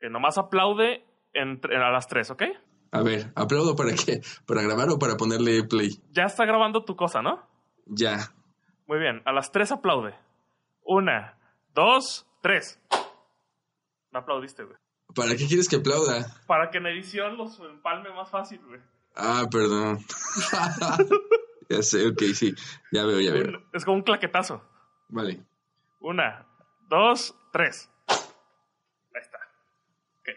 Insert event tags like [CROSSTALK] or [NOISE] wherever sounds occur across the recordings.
Que nomás aplaude entre, a las tres, ¿ok? A ver, aplaudo para qué? ¿Para grabar o para ponerle play? Ya está grabando tu cosa, ¿no? Ya. Muy bien, a las tres aplaude. Una, dos, tres. No aplaudiste, güey. ¿Para qué quieres que aplauda? Para que en edición los empalme más fácil, güey. Ah, perdón. [LAUGHS] ya sé, ok, sí. Ya veo, ya veo. Es como un claquetazo. Vale. Una, dos, tres.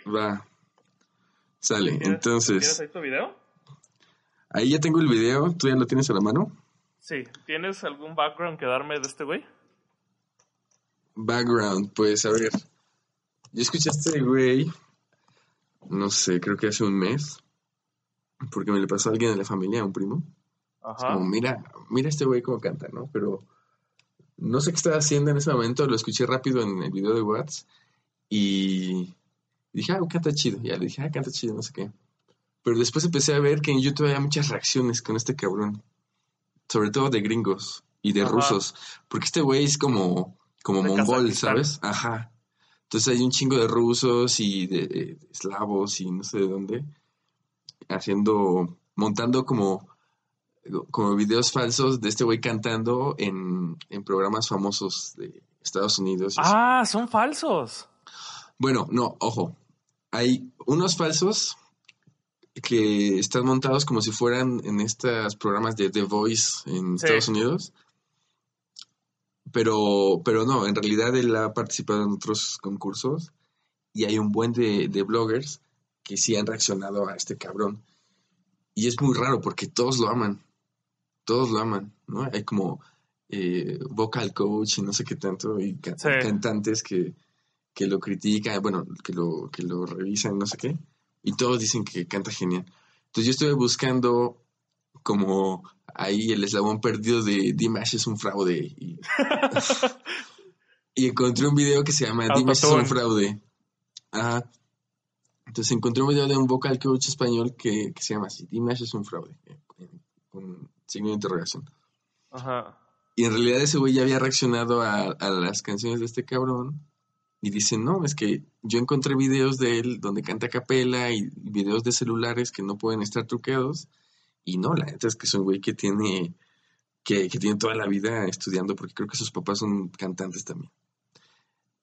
Va. Sale, entonces. ¿Tienes ahí tu video? Ahí ya tengo el video. ¿Tú ya lo tienes a la mano? Sí. ¿Tienes algún background que darme de este güey? Background, pues a ver. Yo escuché a este güey, no sé, creo que hace un mes, porque me le pasó a alguien de la familia, un primo. Ajá. como, mira, mira este güey cómo canta, ¿no? Pero no sé qué estaba haciendo en ese momento, lo escuché rápido en el video de Watts y dije, ah, canta chido. Ya le dije, ah, canta chido, no sé qué. Pero después empecé a ver que en YouTube había muchas reacciones con este cabrón, sobre todo de gringos y de rusos, porque este güey es como, como mongol, ¿sabes? Ajá. Entonces hay un chingo de rusos y de, eslavos y no sé de dónde, haciendo, montando como, como videos falsos de este güey cantando en, programas famosos de Estados Unidos. Ah, son falsos. Bueno, no, ojo. Hay unos falsos que están montados como si fueran en estos programas de The Voice en Estados Unidos. Pero, pero no, en realidad él ha participado en otros concursos y hay un buen de, bloggers que sí han reaccionado a este cabrón. Y es muy raro porque todos lo aman. Todos lo aman, ¿no? Hay como eh, vocal coach y no sé qué tanto, y cantantes que, que, lo critican, bueno, que lo, que lo revisan, no sé qué. Y todos dicen que canta genial. Entonces yo estuve buscando como ahí el eslabón perdido de Dimash es un fraude. [LAUGHS] Y, encontré un video que se llama Dimash es un fraude. Ajá. Entonces encontré un video de un vocal coach español que, se llama así, Dimash es un fraude, con signo de interrogación. Ajá. Y en realidad ese güey ya había reaccionado a, a, las canciones de este cabrón y dice, no, es que yo encontré videos de él donde canta a capela y videos de celulares que no pueden estar truqueados y no, la neta es que es un güey que tiene, que, tiene toda la vida estudiando, porque creo que sus papás son cantantes también.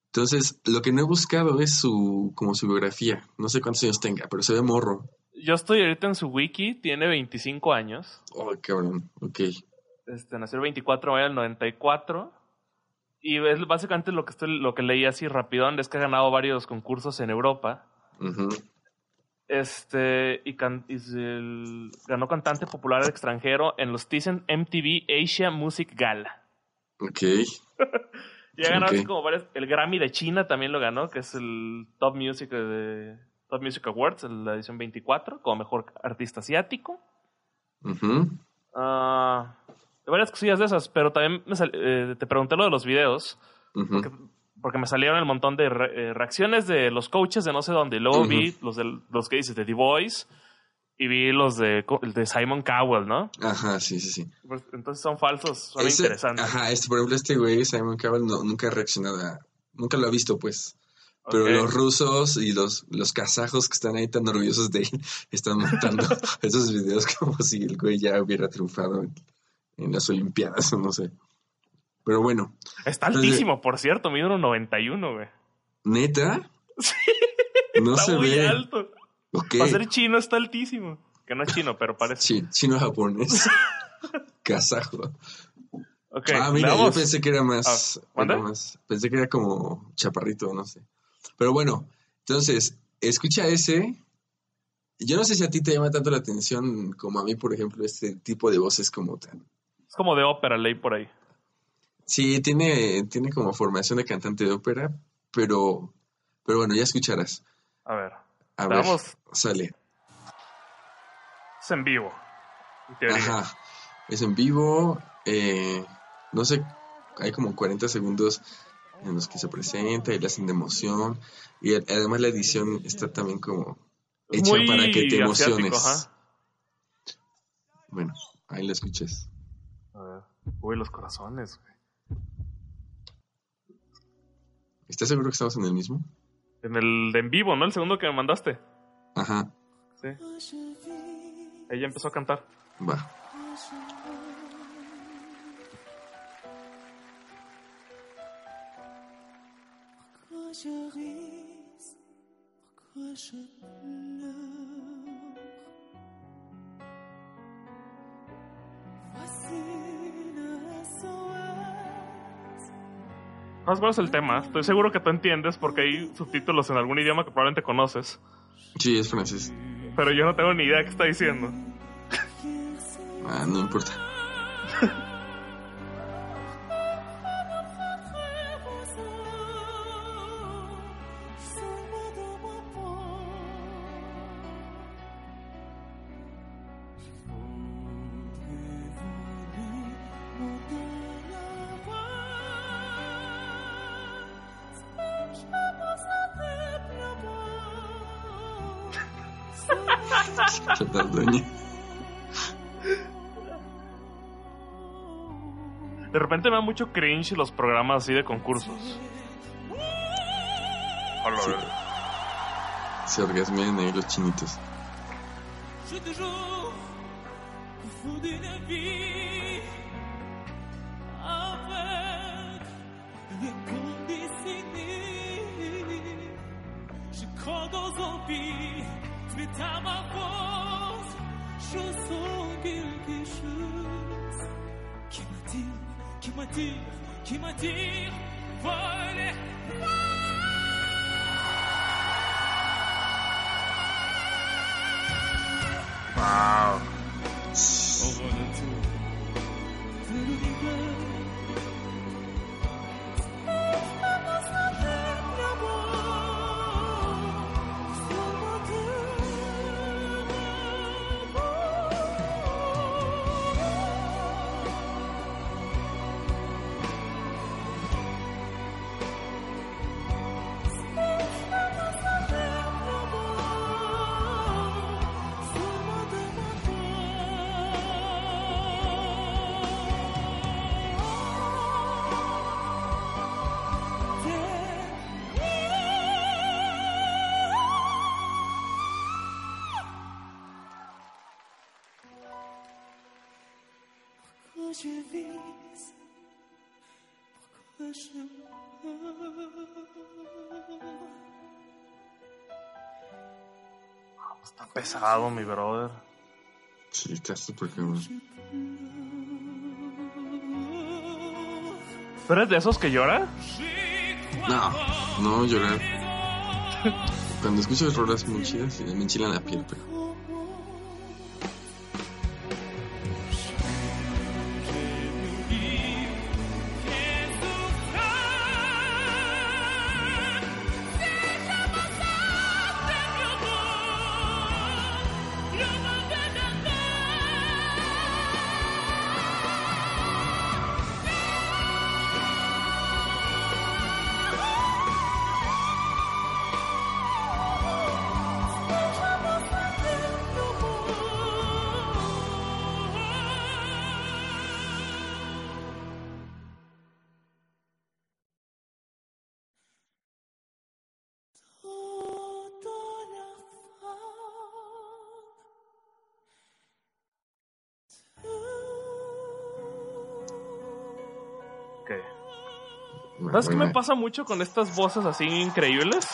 Entonces, lo que no he buscado es su, como su biografía. No sé cuántos años tenga, pero se ve morro. Yo estoy ahorita en su wiki, tiene 25 años. Oh, cabrón, ok. Este, nació el 24 de mayo del 94. Y es básicamente lo que, estoy, lo que leí así rapidón, es que ha ganado varios concursos en Europa. Este, y, ganó cantante popular extranjero en los Thyssen MTV Asia Music Gala. Ok. [LAUGHS] y ha ganado como varios. El Grammy de China también lo ganó, que es el Top Music de Top Music Awards, la edición 24, como mejor artista asiático. Ah, varias cosillas de esas, pero también eh, te pregunté lo de los videos porque me salieron el montón de eh, reacciones de los coaches de no sé dónde. Luego vi los, de, los que dices de The Voice y vi los de, de Simon Cowell, ¿no? Ajá, sí, sí, sí. Pues, entonces son falsos, son interesantes. Ajá, este, por ejemplo, este güey, Simon Cowell, nunca ha reaccionado a, Nunca lo ha visto, pues. Pero los rusos y los, los kazajos que están ahí tan orgullosos de él están montando [LAUGHS] esos videos como si el güey ya hubiera triunfado en las Olimpiadas [LAUGHS] no sé. Pero bueno. Está altísimo, por cierto, mide 1.91, güey. ¿Neta? Sí. [LAUGHS] No está se muy ve. alto. Para ser chino está altísimo. Que no es chino, pero parece. Sí, chino japonés. [LAUGHS] Kazajo. Okay, ah, mira, yo pensé que era más, ah, era más. Pensé que era como chaparrito, no sé. Pero bueno, entonces, escucha ese. Yo no sé si a ti te llama tanto la atención como a mí, por ejemplo, este tipo de voces como tan. Es como de ópera, ley por ahí. Sí, tiene, tiene como formación de cantante de ópera, pero, pero bueno, ya escucharás. A ver. A ver, sale. Es en vivo. Ajá. Es en vivo. Eh, no sé, hay como 40 segundos en los que se presenta y le hacen de emoción. Y además la edición está también como hecha para que te emociones. Bueno, ahí la escuches. Uy, los corazones, güey. ¿Estás seguro que estamos en el mismo? En el de en vivo, ¿no? El segundo que me mandaste. Ajá. Sí. Ella empezó a cantar. Va. ¿Sabes cuál es el tema? Estoy seguro que tú entiendes porque hay subtítulos en algún idioma que probablemente conoces. Sí, es francés. Pero yo no tengo ni idea qué está diciendo. Ah, no importa. [LAUGHS] De repente me da mucho cringe los programas así de concursos. Sí. Se orgasmean ahí los chinitos. Qui m'attire, qui m'attire, voler. Está pesado, mi brother. Sí, está súper cabrón. ¿Tú eres de esos que llora? No, no llorar. Cuando escucho rolas muy chidas, me enchilan la piel, pero. ¿Sabes qué me pasa mucho con estas voces así increíbles?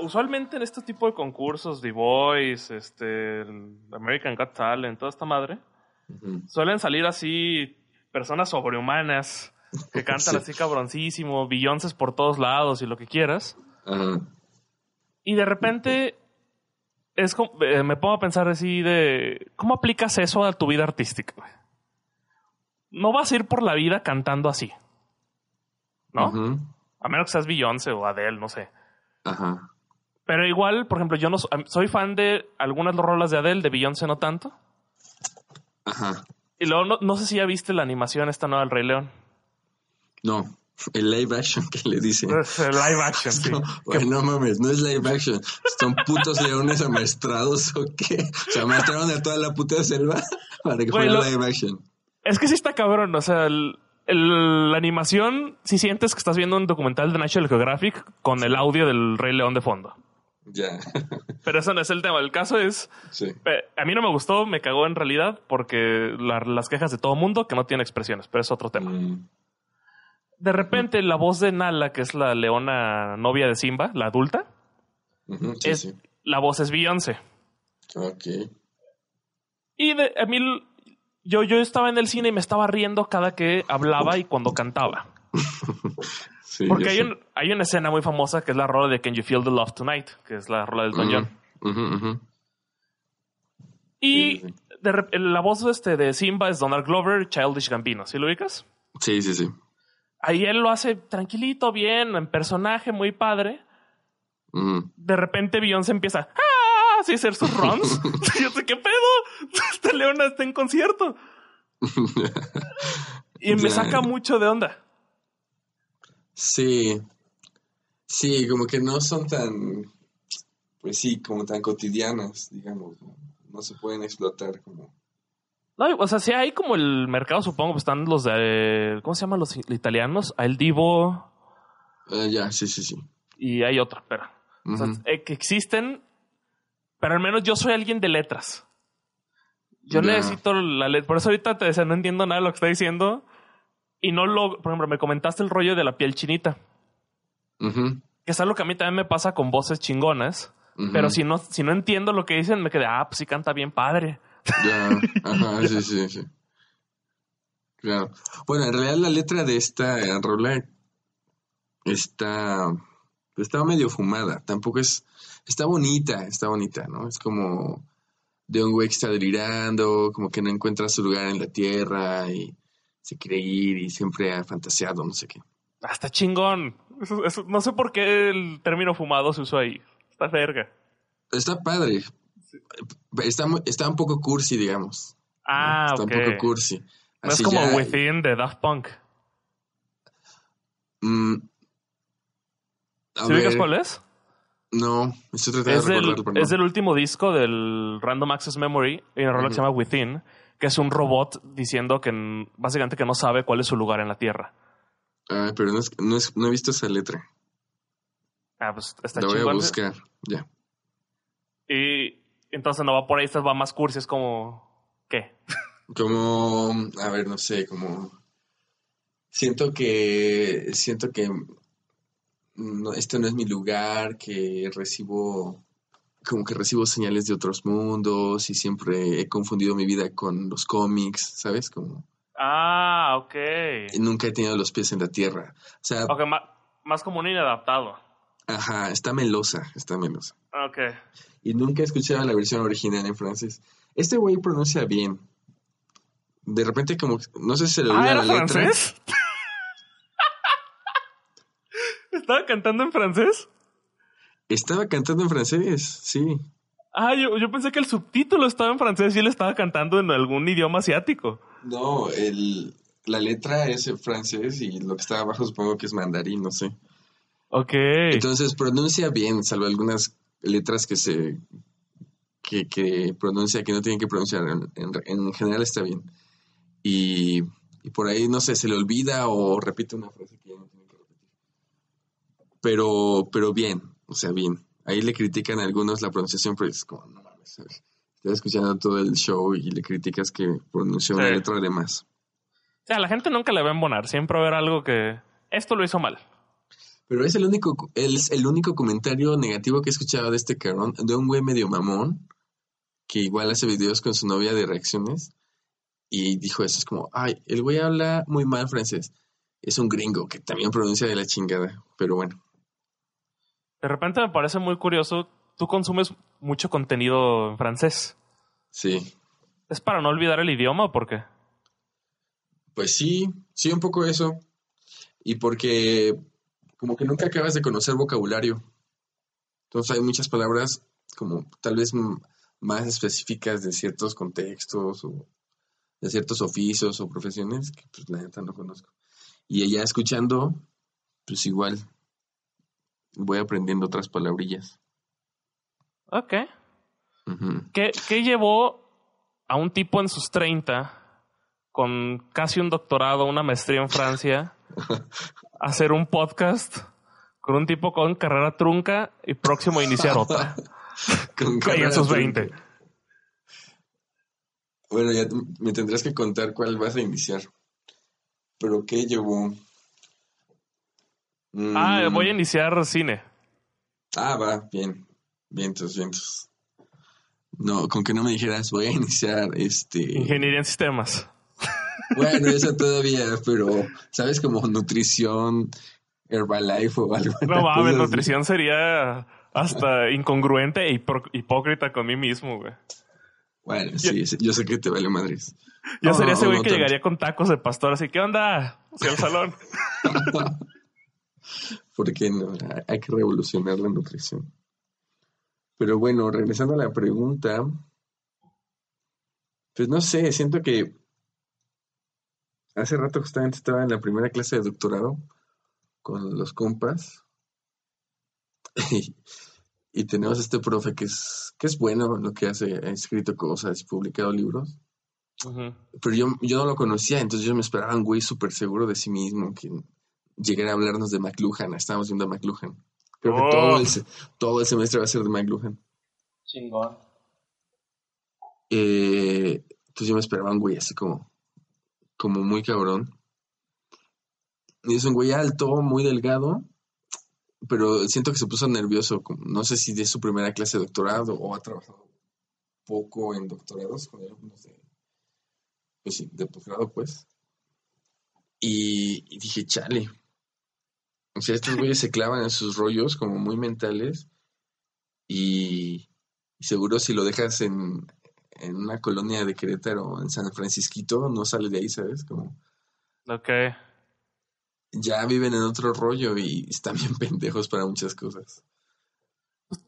usualmente en este tipo de concursos, The Voice, este, American Got Talent, toda esta madre, suelen salir así personas sobrehumanas que [LAUGHS] cantan así cabroncísimo, billonces por todos lados y lo que quieras. Y de repente es como, eh, me pongo a pensar así de cómo aplicas eso a tu vida artística. No vas a ir por la vida cantando así. ¿No? A menos que seas Beyoncé o Adele, no sé. Ajá. Pero igual, por ejemplo, yo no soy fan de algunas rolas de Adele, de Beyoncé no tanto. Ajá. Y luego no, sé si ya viste la animación esta nueva del Rey León. No, el live action que le dicen. el live action, [LAUGHS] sí. No, mames, no es live action. Son putos leones amestrados o qué. O sea, mataron a toda la puta selva [LAUGHS] para que fuera live action. Es que sí está cabrón, o sea, el, la animación, si sientes que estás viendo un documental de National Geographic con el audio del Rey León de fondo. Ya. [LAUGHS] Pero eso no es el tema. El caso es. Sí. A mí no me gustó, me cagó en realidad, porque las quejas de todo mundo que no tiene expresiones, pero es otro tema. Mm. De repente, la voz de Nala, que es la leona novia de Simba, la adulta, es, la voz es Beyoncé. Ok. Y de, a mí yo, yo estaba en el cine y me estaba riendo cada que hablaba y cuando cantaba. [LAUGHS] Porque hay, hay, una escena muy famosa que es la rola de Can You Feel the Love Tonight, que es la rola del Don Y la voz este de Simba es Donald Glover, Childish Gambino. ¿Sí lo ubicas? Sí, sí, sí. Ahí él lo hace tranquilito, bien, en personaje, muy padre. De repente Beyoncé empieza. ¡Ah! Así hacer sus runs. [LAUGHS] yo sé qué pedo. [LAUGHS] Esta leona está en concierto. y me saca mucho de onda. Sí. Sí, como que no son tan, pues sí, como tan cotidianas, digamos. No, se pueden explotar como... No, o sea, sí hay como el mercado, supongo, pues están los de, ¿cómo se llaman los italianos? El Divo. Uh, ya, sí, sí, sí. Y hay otra, pero. o sea, eh, que existen pero al menos yo soy alguien de letras. Yo necesito la letra. Por eso ahorita te decía, no entiendo nada de lo que está diciendo. Y no lo. Por ejemplo, me comentaste el rollo de la piel chinita. Que es algo que a mí también me pasa con voces chingonas. Pero si no, si no entiendo lo que dicen, me quedé, ah, pues sí canta bien padre. Ya, ajá, [LAUGHS] sí, sí, sí. Claro. Bueno, en realidad la letra de esta rola está, está medio fumada. Tampoco es está bonita, está bonita, ¿no? Es como de un güey que está delirando, como que no encuentra su lugar en la tierra y se quiere ir y siempre ha fantaseado, no sé qué. Ah, chingón. no sé por qué el término fumado se usó ahí. Está verga. Está padre. Está, está un poco cursi, digamos. Ah, Está un poco cursi. no es como Within de Daft Punk. Mm, ¿Sí cuál es? No, estoy tratando es del, Es del último disco del Random Access Memory, y una rola que se llama Within, que es un robot diciendo que básicamente que no sabe cuál es su lugar en la Tierra. Ah, pero no, es, no, he visto esa letra. Ah, pues está La voy a buscar, ya. Y entonces no va por ahí, va más cursi, es como... ¿Qué? Como, a ver, no sé, como... Siento que, siento que no, este no es mi lugar, que recibo, como que recibo señales de otros mundos y siempre he confundido mi vida con los cómics, ¿sabes? Como... Ah, ok. Nunca he tenido los pies en la tierra. O sea... más, como un inadaptado. Ajá, está melosa, está melosa. Ok. Y nunca he escuchado la versión original en francés. Este güey pronuncia bien. De repente como, no sé si se le olvida ah, la letra. francés? ¿Estaba cantando en francés? Estaba cantando en francés, sí. Ah, yo, pensé que el subtítulo estaba en francés y él estaba cantando en algún idioma asiático. No, el, la letra es en francés y lo que está abajo supongo que es mandarín, no sé. Ok. Entonces pronuncia bien, salvo algunas letras que se que, que pronuncia que no tienen que pronunciar. En, general está bien. Y, y, por ahí, no sé, se le olvida o repite una frase que ya no tiene pero, pero bien, o sea, bien. Ahí le critican a algunos la pronunciación, pero es como, no mames, Estás escuchando todo el show y le criticas que pronunció una letra de más. O sea, la gente nunca le va a embonar, siempre va a ver algo que esto lo hizo mal. Pero es el único, es el único comentario negativo que he escuchado de este cabrón, de un güey medio mamón, que igual hace videos con su novia de reacciones, y dijo eso, es como, ay, el güey habla muy mal francés. Es un gringo que también pronuncia de la chingada, pero bueno. De repente me parece muy curioso, tú consumes mucho contenido en francés. Sí. ¿Es para no olvidar el idioma o por qué? Pues sí, sí, un poco eso. Y porque como que nunca acabas de conocer vocabulario. Entonces hay muchas palabras como tal vez más específicas de ciertos contextos o de ciertos oficios o profesiones que pues la neta no conozco. Y ella escuchando, pues igual voy aprendiendo otras palabrillas. Ok. ¿Qué, llevó a un tipo en sus 30 con casi un doctorado, una maestría en Francia, [LAUGHS] hacer un podcast con un tipo con carrera trunca y próximo a iniciar otra. [LAUGHS] con en sus 20. Bueno, ya me tendrás que contar cuál vas a iniciar. ¿Pero qué llevó? Ah, voy a mm. iniciar cine. Ah, va, bien. Vientos, vientos. No, con que no me dijeras, voy a iniciar este. Ingeniería en sistemas. [LAUGHS] Bueno, eso todavía, pero, ¿sabes? Como nutrición, Herbalife o algo. No mames, nutrición sería hasta incongruente e hipócrita con mí mismo, güey. Bueno, sí, yo sé que te vale Madrid. Yo sería ese güey que llegaría con tacos de pastor, así, ¿qué onda? Hacia el salón. [LAUGHS] Porque no, hay que revolucionar la nutrición. Pero bueno, regresando a la pregunta, pues no sé, siento que hace rato justamente estaba en la primera clase de doctorado con los compas [LAUGHS] y, tenemos este profe que es, que es bueno lo que hace, ha escrito cosas, publicado libros. Pero yo, yo no lo conocía, entonces yo me esperaba un güey súper seguro de sí mismo, que llegara a hablarnos de McLuhan. Estábamos viendo a McLuhan. Creo que todo, el, todo el semestre va a ser de McLuhan. Chingón. Eh, entonces yo me esperaba un güey así como, como muy cabrón. Y es un güey alto, muy delgado, pero siento que se puso nervioso. No sé si de su primera clase de doctorado o ha trabajado poco en doctorados con alumnos de, pues sí, de posgrado, pues. Y, dije, chale. O sea, estos güeyes se clavan en sus rollos como muy mentales y, seguro si lo dejas en, en una colonia de Querétaro, en San Francisquito, no sale de ahí, ¿sabes? Como... Ok. Ya viven en otro rollo y están bien [LAUGHS] pendejos para muchas cosas.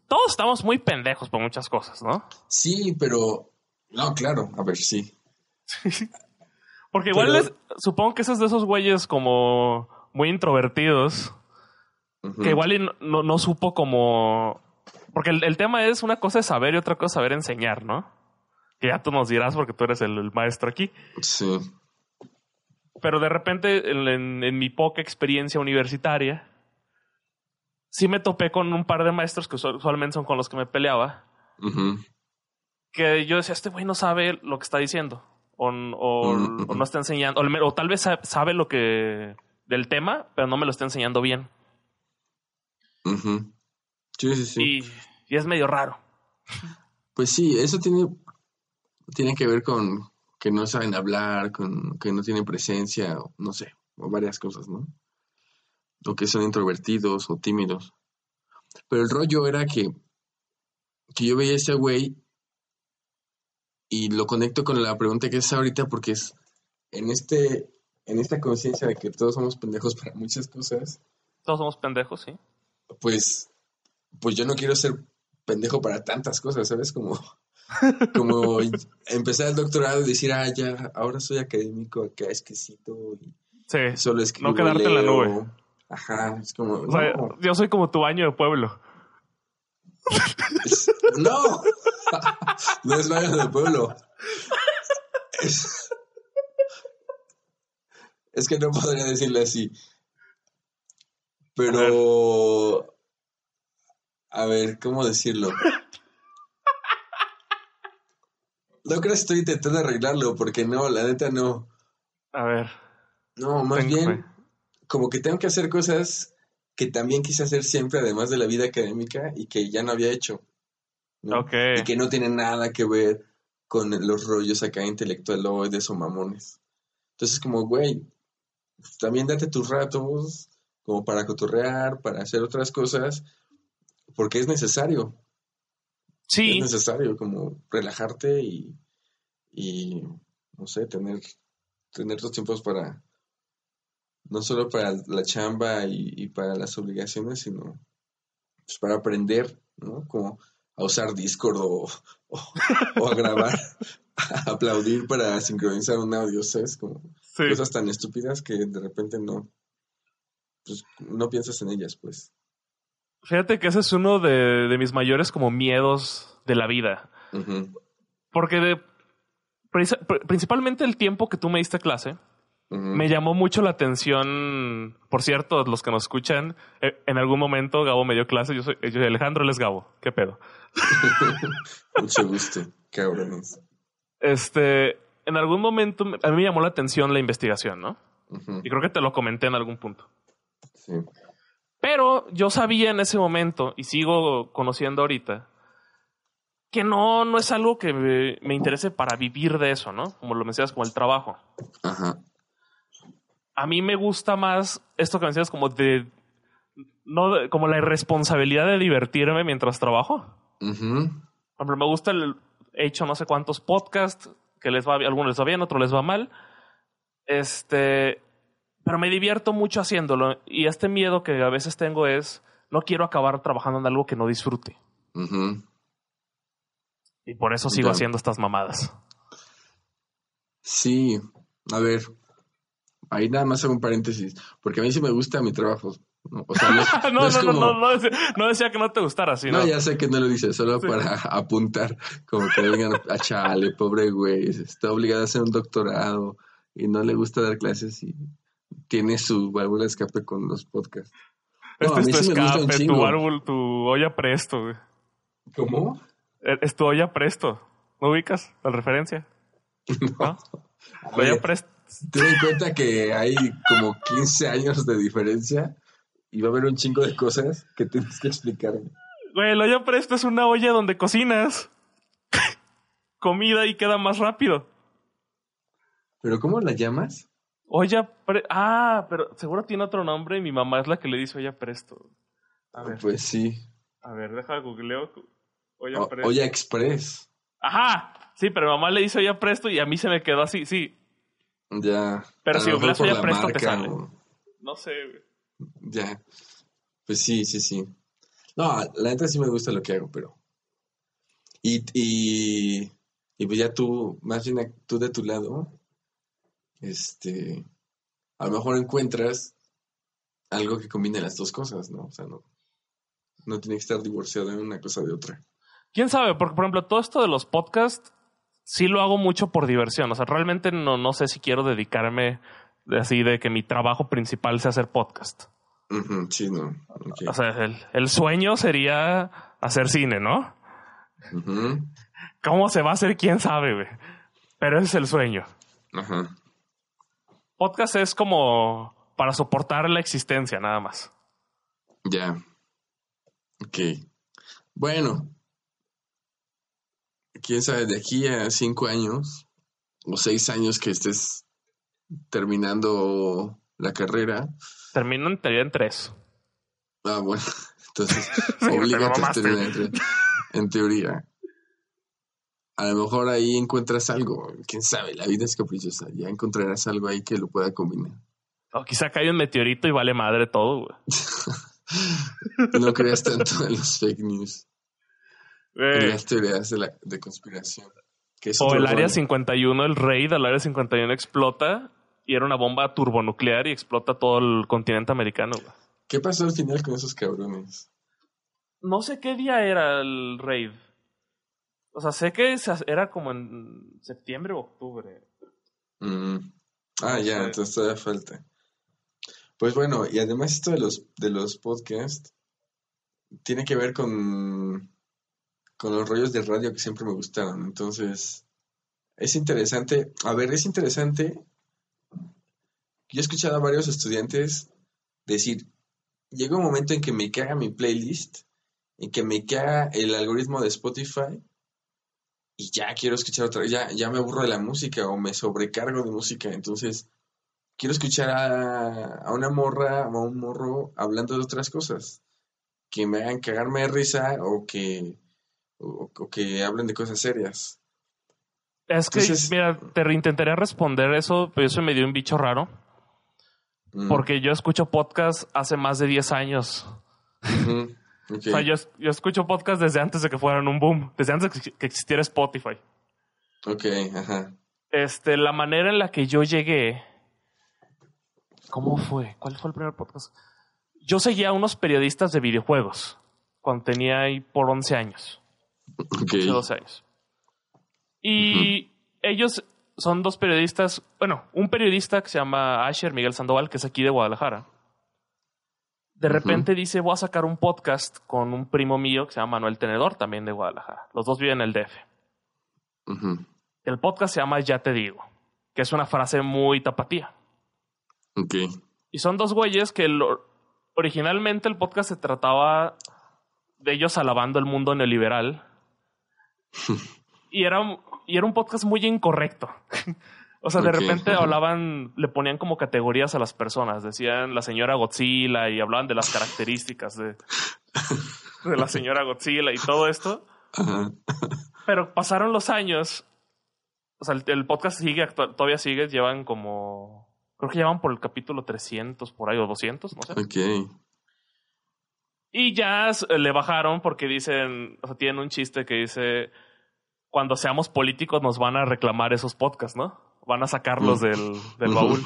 Todos estamos muy pendejos por muchas cosas, ¿no? Sí, pero... No, claro, a ver, sí. [LAUGHS] Porque igual supongo que esos de esos güeyes como muy introvertidos, que igual no, no, supo como... Porque el, tema es una cosa es saber y otra cosa es saber enseñar, ¿no? Que ya tú nos dirás porque tú eres el, maestro aquí. Sí. Pero de repente, en, mi poca experiencia universitaria, sí me topé con un par de maestros que usualmente son con los que me peleaba. Que yo decía, este güey no sabe lo que está diciendo o, no está enseñando, o, tal vez sabe lo que del tema, pero no me lo está enseñando bien. Sí, sí, sí. Y, es medio raro. Pues sí, eso tiene, tiene que ver con que no saben hablar, con que no tienen presencia, no sé, o varias cosas, ¿no? O que son introvertidos o tímidos. Pero el rollo era que, que yo veía a ese güey y lo conecto con la pregunta que es ahorita porque es en este en esta conciencia de que todos somos pendejos para muchas cosas. Todos somos pendejos, sí. Pues pues yo no quiero ser pendejo para tantas cosas, ¿sabes? Como [LAUGHS] como empezar el doctorado y decir, ah, ya, ahora soy académico, acá exquisito y sí, solo escribo. No quedarte en la nube. Ajá, es como. Yo soy como tu baño de pueblo. no, no es baño de pueblo. Es, [LAUGHS] [LAUGHS] que no podría decirle así. Pero. A ver, ¿cómo decirlo? No creo que estoy intentando arreglarlo, porque no, la neta no. A ver. No, más bien, como que tengo que hacer cosas que también quise hacer siempre, además de la vida académica, y que ya no había hecho. Y que no tienen nada que ver con los rollos acá intelectualoides o mamones. Entonces, como, güey, también date tus ratos como para cotorrear, para hacer otras cosas, porque es necesario. Sí. Es necesario como relajarte y, y no sé, tener, tener los tiempos para, no solo para la chamba y, para las obligaciones, sino pues, para aprender, ¿no? Como a usar Discord o, a grabar, [LAUGHS] a aplaudir para sincronizar un audio, ¿sabes? Como cosas tan estúpidas que de repente no, pues, no piensas en ellas, pues. Fíjate que ese es uno de, mis mayores como miedos de la vida. Porque de, principalmente el tiempo que tú me diste clase, me llamó mucho la atención. Por cierto, los que nos escuchan, eh, en algún momento Gabo me dio clase. Yo soy, Alejandro, él es Gabo. ¿Qué pedo? [LAUGHS] mucho gusto, cabrones. Este, en algún momento a mí me llamó la atención la investigación, ¿no? Y creo que te lo comenté en algún punto. Sí. Pero yo sabía en ese momento, y sigo conociendo ahorita, que no, no es algo que me, interese para vivir de eso, ¿no? Como lo mencionas, como el trabajo. Ajá. A mí me gusta más esto que mencionas como de, no, como la irresponsabilidad de divertirme mientras trabajo. Por ejemplo, me gusta el, he hecho no sé cuántos podcasts que les va, algunos les va bien, otros les va mal. Este, pero me divierto mucho haciéndolo y este miedo que a veces tengo es no quiero acabar trabajando en algo que no disfrute. Y por eso sigo haciendo estas mamadas. Sí, a ver, ahí nada más hago un paréntesis, porque a mí sí me gusta mi trabajo. No, o sea, no, [LAUGHS] no, no, no, no, decía, que no te gustara, sino... No, ya sé que no lo dice, solo para apuntar, como que vengan a chale, pobre güey, está obligado a hacer un doctorado y no le gusta dar clases y tiene su válvula de escape con los podcasts. este es tu escape, tu válvula, tu olla presto, güey. ¿Cómo? Eh, es tu olla presto. ¿No ubicas la referencia? [LAUGHS] No. Olla presto. Ten en cuenta que hay como 15 años de diferencia y va a haber un chingo de cosas que tienes que explicarme. Güey, la olla presto es una olla donde cocinas [LAUGHS] comida y queda más rápido. ¿Pero cómo la llamas? Olla pre Ah, pero seguro tiene otro nombre y mi mamá es la que le dice olla presto. A ver. Pues sí. A ver, deja googleo. Olla Express. Ajá. Sí, pero mamá le dice olla presto y a mí se me quedó así, sí. Ya. Pero si googleas olla presto te sale. No sé, Ya. Pues sí, sí, sí. No, la neta sí me gusta lo que hago, pero. Y, y, pues ya tú, más bien tú de tu lado, este, a lo mejor encuentras algo que combine las dos cosas, ¿no? O sea, no, no tiene que estar divorciado en una cosa de otra. ¿Quién sabe? Porque, por ejemplo, todo esto de los podcasts sí lo hago mucho por diversión. O sea, realmente no, no sé si quiero dedicarme así de que mi trabajo principal sea hacer podcast. sí, no. O sea, el, sueño sería hacer cine, ¿no? ¿Cómo se va a hacer? ¿Quién sabe, güey? Pero ese es el sueño. Ajá. Podcast es como para soportar la existencia, nada más. Ya. Ok. Bueno, quién sabe, de aquí a cinco años o seis años que estés terminando la carrera. Termino en teoría en tres. Ah, bueno, [LAUGHS] entonces [LAUGHS] obligate a terminar en, tres, en teoría. A lo mejor ahí encuentras algo, quién sabe, la vida es caprichosa, ya encontrarás algo ahí que lo pueda combinar. O quizá cae un meteorito y vale madre todo, güey. [LAUGHS] no creas tanto en los fake news. En las teorías de, la, de conspiración. o el Área 51, el rey del Área 51 explota y era una bomba turbonuclear y explota todo el continente americano. ¿Qué pasó al final con esos cabrones? No sé qué día era el raid. O sea, sé que era como en septiembre o octubre. Mm. Ah, ya, entonces todavía falta. Pues bueno, y además esto de los, de los podcasts tiene que ver con con los rollos de radio que siempre me gustaron. Entonces, es interesante. A ver, es interesante. Yo he escuchado a varios estudiantes decir, llega un momento en que me caga mi playlist, en que me caga el algoritmo de Spotify y ya quiero escuchar otra ya, ya me aburro de la música o me sobrecargo de música. Entonces, quiero escuchar a, a una morra o a un morro hablando de otras cosas que me hagan cagarme de risa o que o, que hablen de cosas serias. Es que, mira, te intentaré responder eso, pero eso me dio un bicho raro. Mm. Porque yo escucho podcast hace más de 10 años. o sea, yo, yo, escucho podcast desde antes de que fueran un boom, desde antes de que existiera Spotify. Ok, ajá. Este, la manera en la que yo llegué. ¿Cómo fue? ¿Cuál fue el primer podcast? Yo seguía a unos periodistas de videojuegos cuando tenía ahí por 11 años. Okay. 12 años. Y ellos son dos periodistas, bueno, un periodista que se llama Asher Miguel Sandoval, que es aquí de Guadalajara. De repente dice, voy a sacar un podcast con un primo mío que se llama Manuel Tenedor, también de Guadalajara. Los dos viven en el DF. El podcast se llama Ya te digo, que es una frase muy tapatía. Ok. Y son dos güeyes que originalmente el podcast se trataba de ellos alabando el mundo neoliberal. [LAUGHS] y, era, y era un podcast muy incorrecto. [LAUGHS] o sea, de repente hablaban, le ponían como categorías a las personas. Decían la señora Godzilla y hablaban de las características de, de la señora Godzilla y todo esto. Pero pasaron los años. O sea, el, podcast sigue, todavía sigue, llevan como. Creo que llevan por el capítulo 300 por ahí o 200, no sé. Ok. Y ya le bajaron porque dicen, o sea, tienen un chiste que dice, cuando seamos políticos nos van a reclamar esos podcasts, ¿no? Van a sacarlos del, del baúl.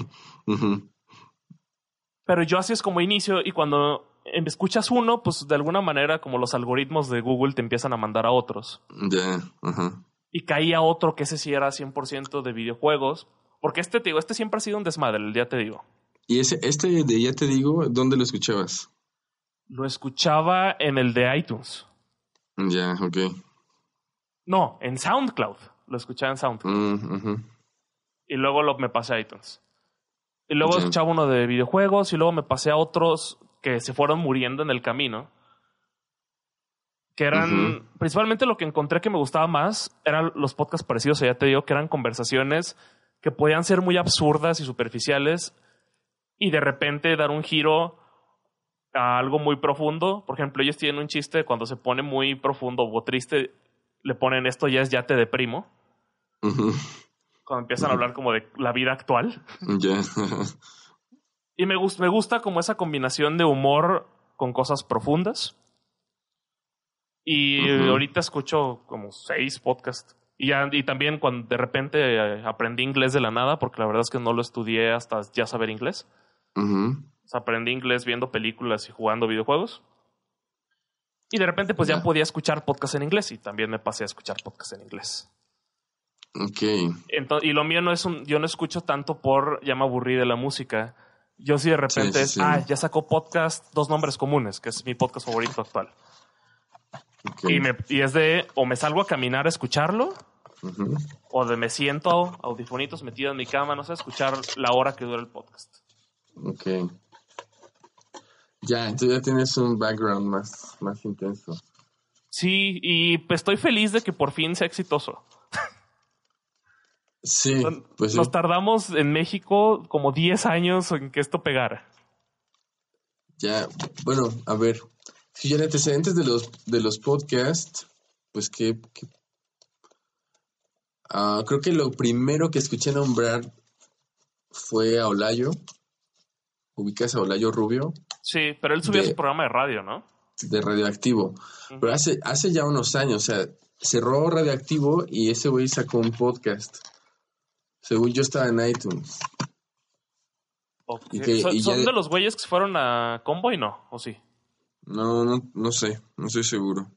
Pero yo así es como inicio y cuando em, escuchas uno, pues de alguna manera como los algoritmos de Google te empiezan a mandar a otros. Ya, Y caía otro que ese sí era 100% de videojuegos. Porque este, te digo, este siempre ha sido un desmadre, el día te digo. ¿Y ese, este de ya te digo, dónde lo escuchabas? Lo escuchaba en el de iTunes. Ya, ok. No, en SoundCloud. Lo escuchaba en SoundCloud. Mm, y luego lo, me pasé a iTunes. Y luego escuchaba uno de videojuegos y luego me pasé a otros que se fueron muriendo en el camino. Que eran, principalmente lo que encontré que me gustaba más, eran los podcasts parecidos, ya te digo, que eran conversaciones que podían ser muy absurdas y superficiales y de repente dar un giro a algo muy profundo. Por ejemplo, ellos tienen un chiste cuando se pone muy profundo o triste, le ponen esto ya es ya te deprimo. Cuando empiezan a hablar como de la vida actual. y me, me gusta como esa combinación de humor con cosas profundas. Y ahorita escucho como seis podcasts. Y, ya, y también cuando de repente eh, aprendí inglés de la nada, porque la verdad es que no lo estudié hasta ya saber inglés aprendí inglés viendo películas y jugando videojuegos. Y de repente, pues ya podía escuchar podcast en inglés y también me pasé a escuchar podcast en inglés. Ok. y lo mío no es un. Yo no escucho tanto por ya me aburrí de la música. Yo sí de repente es. Ah, ya sacó podcast Dos Nombres Comunes, que es mi podcast favorito actual. Y, me, y es de. O me salgo a caminar a escucharlo. O de me siento audifonitos metido en mi cama, no sé, escuchar la hora que dura el podcast. Ok. Ya, entonces ya tienes un background más, más intenso. Sí, y pues estoy feliz de que por fin sea exitoso. Sí, pues Nos tardamos en México como 10 años en que esto pegara. Ya, bueno, a ver. Si ya en antecedentes de los, de los podcasts, pues que... Ah, creo que lo primero que escuché nombrar fue a Olayo. ¿Ubicas a Olayo Rubio? Sí, pero él subió su programa de radio, ¿no? De radioactivo. Pero hace, hace ya unos años, o sea, cerró radioactivo y ese güey sacó un podcast. Según yo estaba en iTunes. ¿Son, de los güeyes que fueron a Convoy, no? ¿O sí? No, no, no sé, no estoy seguro.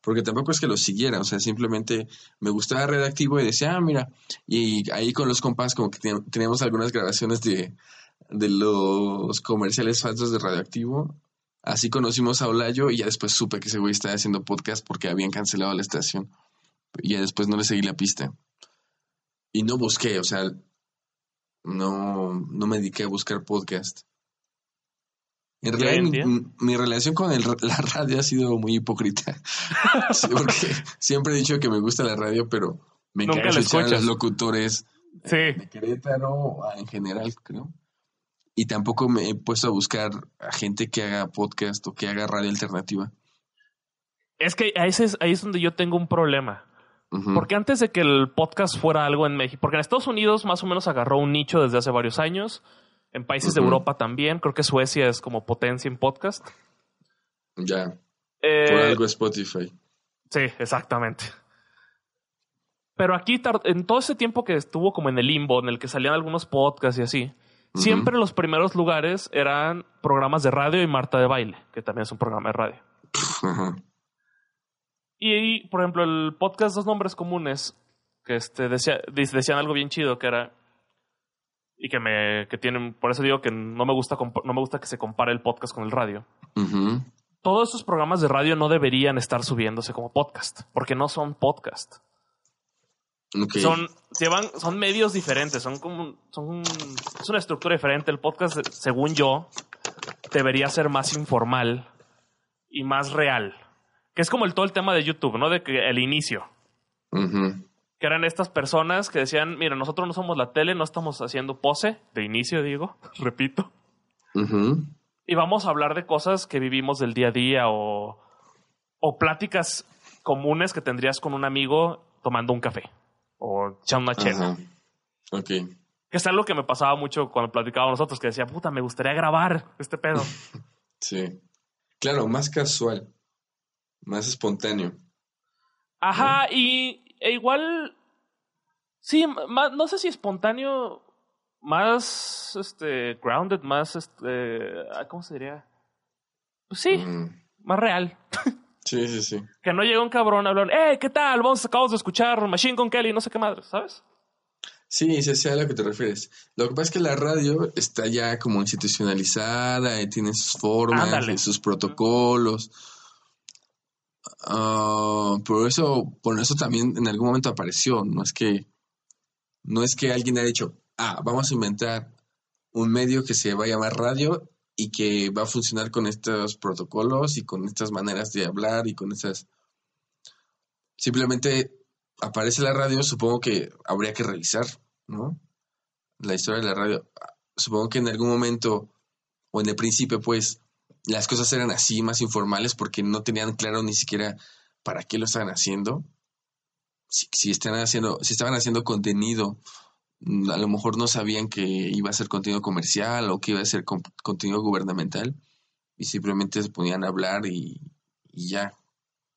Porque tampoco es que lo siguiera, o sea, simplemente me gustaba Radioactivo y decía, ah, mira, y ahí con los compas como que teníamos algunas grabaciones de, de los comerciales falsos de Radioactivo. Así conocimos a Olayo y ya después supe que ese güey estaba haciendo podcast porque habían cancelado la estación. Y ya después no le seguí la pista. Y no busqué, o sea, no, no me dediqué a buscar podcast. En realidad, mi, relación con la radio ha sido muy hipócrita. [LAUGHS] porque siempre he dicho que me gusta la radio, pero me encanta escuchar a los locutores sí. de Querétaro en general, creo y tampoco me he puesto a buscar a gente que haga podcast o que haga radio alternativa. Es que ahí es, ahí es donde yo tengo un problema. Porque antes de que el podcast fuera algo en México, porque en Estados Unidos más o menos agarró un nicho desde hace varios años, en países de Europa también, creo que Suecia es como potencia en podcast. Ya. Eh, Por algo Spotify. Sí, exactamente. Pero aquí, en todo ese tiempo que estuvo como en el limbo, en el que salían algunos podcasts y así, Siempre los primeros lugares eran programas de radio y Marta de Baile, que también es un programa de radio. Y, por ejemplo, el podcast Dos Nombres Comunes que este decía, decían algo bien chido que era y que me que tienen por eso digo que no me gusta no me gusta que se compare el podcast con el radio. Todos esos programas de radio no deberían estar subiéndose como podcast porque no son podcast. Son llevan son medios diferentes, son como son es una estructura diferente. El podcast, según yo, debería ser más informal y más real, que es como el todo el tema de YouTube, ¿no? De que el inicio que eran estas personas que decían, mira, nosotros no somos la tele, no estamos haciendo pose, de inicio digo, [LAUGHS] repito. Y vamos a hablar de cosas que vivimos del día a día o, o pláticas comunes que tendrías con un amigo tomando un café o echando una chela. Ok. Que es algo que me pasaba mucho cuando platicábamos nosotros, que decía, puta, me gustaría grabar este pedo. [LAUGHS] sí. Claro, más casual, más espontáneo. Ajá, y e igual, sí, no sé si espontáneo, más, este, grounded, más, este, ah, ¿cómo se diría? Pues sí, mm. más real. [LAUGHS] Sí, sí, sí. que no llega un cabrón a hablar, eh, ¿qué tal? Vamos, acabamos de escuchar Machine con Kelly, no sé qué madre, ¿sabes? Sí, sí, sí, a lo que te refieres. Lo que pasa es que la radio está ya como institucionalizada, y tiene sus formas, y sus protocolos. Uh, por eso, por eso también en algún momento apareció. No es que, no es que alguien haya dicho, ah, vamos a inventar un medio que se va a llamar radio y que va a funcionar con estos protocolos y con estas maneras de hablar y con esas. Simplemente aparece la radio, supongo que habría que revisar, ¿no? La historia de la radio. Supongo que en algún momento, o en el principio, pues, las cosas eran así, más informales, porque no tenían claro ni siquiera para qué lo estaban haciendo. Si, están haciendo, si estaban haciendo contenido, a lo mejor no sabían que iba a ser contenido comercial o que iba a ser contenido gubernamental y simplemente se ponían a hablar y, ya,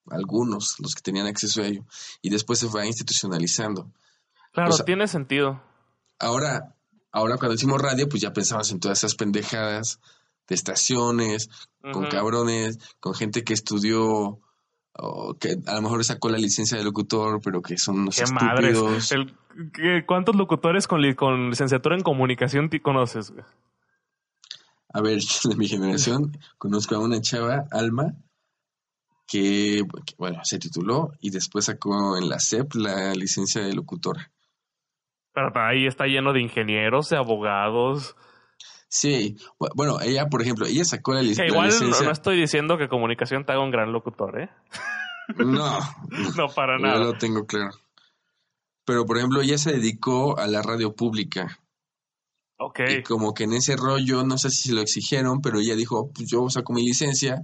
algunos, los que tenían acceso a ello. Y después se fue institucionalizando. Claro, tiene sentido. Ahora, ahora cuando decimos radio, pues ya pensamos en todas esas pendejadas de estaciones, con cabrones, con gente que estudió o que a lo mejor sacó la licencia de locutor, pero que son unos estúpidos. ¿Cuántos locutores con, con licenciatura en comunicación te conoces? A ver, [LAUGHS] de mi generación conozco a una chava, Alma, que, bueno, se tituló y después sacó en la SEP la licencia de locutora. Pero ahí está lleno de ingenieros, de abogados, Sí, bueno, ella, por ejemplo, ella sacó la, licencia. igual No, estoy diciendo que comunicación te haga un gran locutor, ¿eh? No. [LAUGHS] no, para nada. Yo lo tengo claro. Pero, por ejemplo, ella se dedicó a la radio pública. Ok. Y como que en ese rollo, no sé si se lo exigieron, pero ella dijo, pues yo saco mi licencia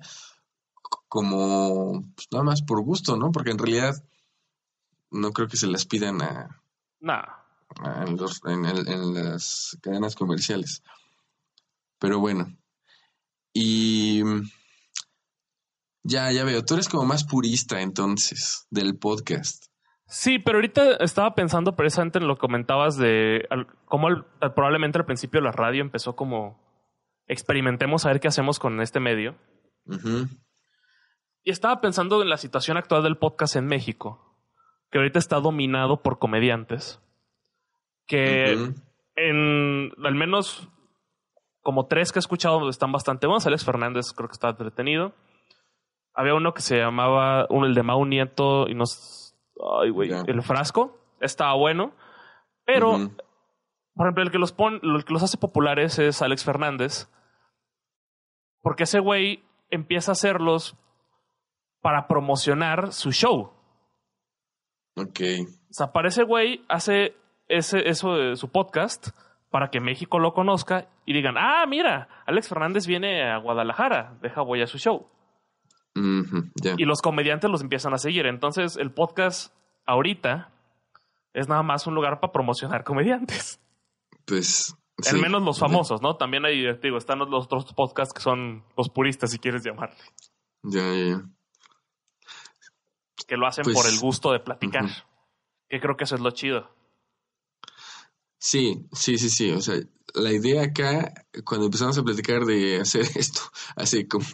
como, pues nada más por gusto, ¿no? Porque en realidad no creo que se las pidan a... Nada. en, en las cadenas comerciales. Pero bueno. Y ya, ya veo. Tú eres como más purista entonces del podcast. Sí, pero ahorita estaba pensando precisamente en lo que comentabas de cómo probablemente al principio la radio empezó como experimentemos a ver qué hacemos con este medio. Y estaba pensando en la situación actual del podcast en México, que ahorita está dominado por comediantes, que en al menos como tres que he escuchado están bastante buenos. Alex Fernández creo que está entretenido. Había uno que se llamaba, uno, el de Mau Nieto y nos... Ay, güey. El frasco. Estaba bueno. Pero, por ejemplo, el que, los pone, el que los hace populares es Alex Fernández. Porque ese güey empieza a hacerlos para promocionar su show. Ok. O sea, para ese güey hace ese, eso de su podcast para que México lo conozca y digan, ah, mira, Alex Fernández viene a Guadalajara, deja voy a su show. Y los comediantes los empiezan a seguir. Entonces, el podcast ahorita es nada más un lugar para promocionar comediantes. Pues. Al menos los famosos, ¿no? También hay, digo, están los otros podcasts que son los puristas, si quieres llamarle. Ya, ya, ya. Que lo hacen por pues, el gusto de platicar. Que creo que eso es lo chido. Sí, sí, sí, sí. O sea, la idea acá, cuando empezamos a platicar de hacer [LAUGHS] esto, hace como,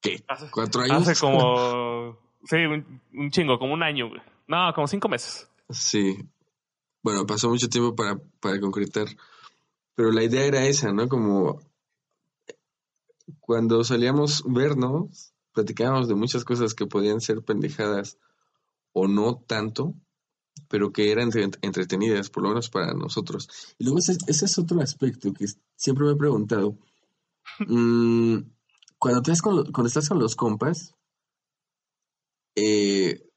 ¿qué? ¿Cuatro años? Hace como, sí, un, chingo, como un año. No, como cinco meses. Sí. bueno, pasó mucho tiempo para, para concretar, pero la idea era esa, ¿no? Como cuando salíamos vernos, platicábamos de muchas cosas que podían ser pendejadas o no tanto, pero que eran entretenidas, por lo menos para nosotros. Y luego ese, es otro aspecto que siempre me he preguntado. Mm, cuando, estás con cuando estás con los compas, eh,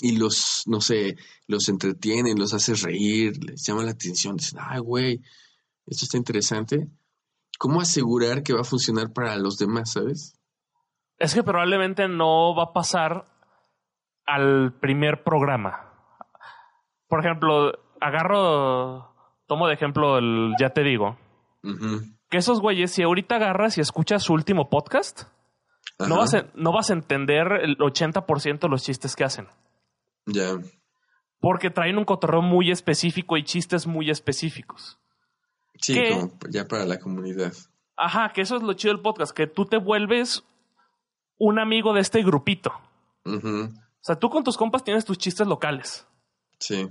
y los, no sé, los entretienen, los haces reír, les llama la atención, dicen, ay, güey, esto está interesante. ¿Cómo asegurar que va a funcionar para los demás, sabes? Es que probablemente no va a pasar al primer programa. Por ejemplo, agarro, tomo de ejemplo el Ya te digo. Que esos güeyes, si ahorita agarras y escuchas su último podcast, no vas, a, no vas a entender el 80% de los chistes que hacen. Ya. Porque traen un cotorreo muy específico y chistes muy específicos. Sí, como ya para la comunidad. Ajá, que eso es lo chido del podcast, que tú te vuelves un amigo de este grupito. O sea, tú con tus compas tienes tus chistes locales. Sí.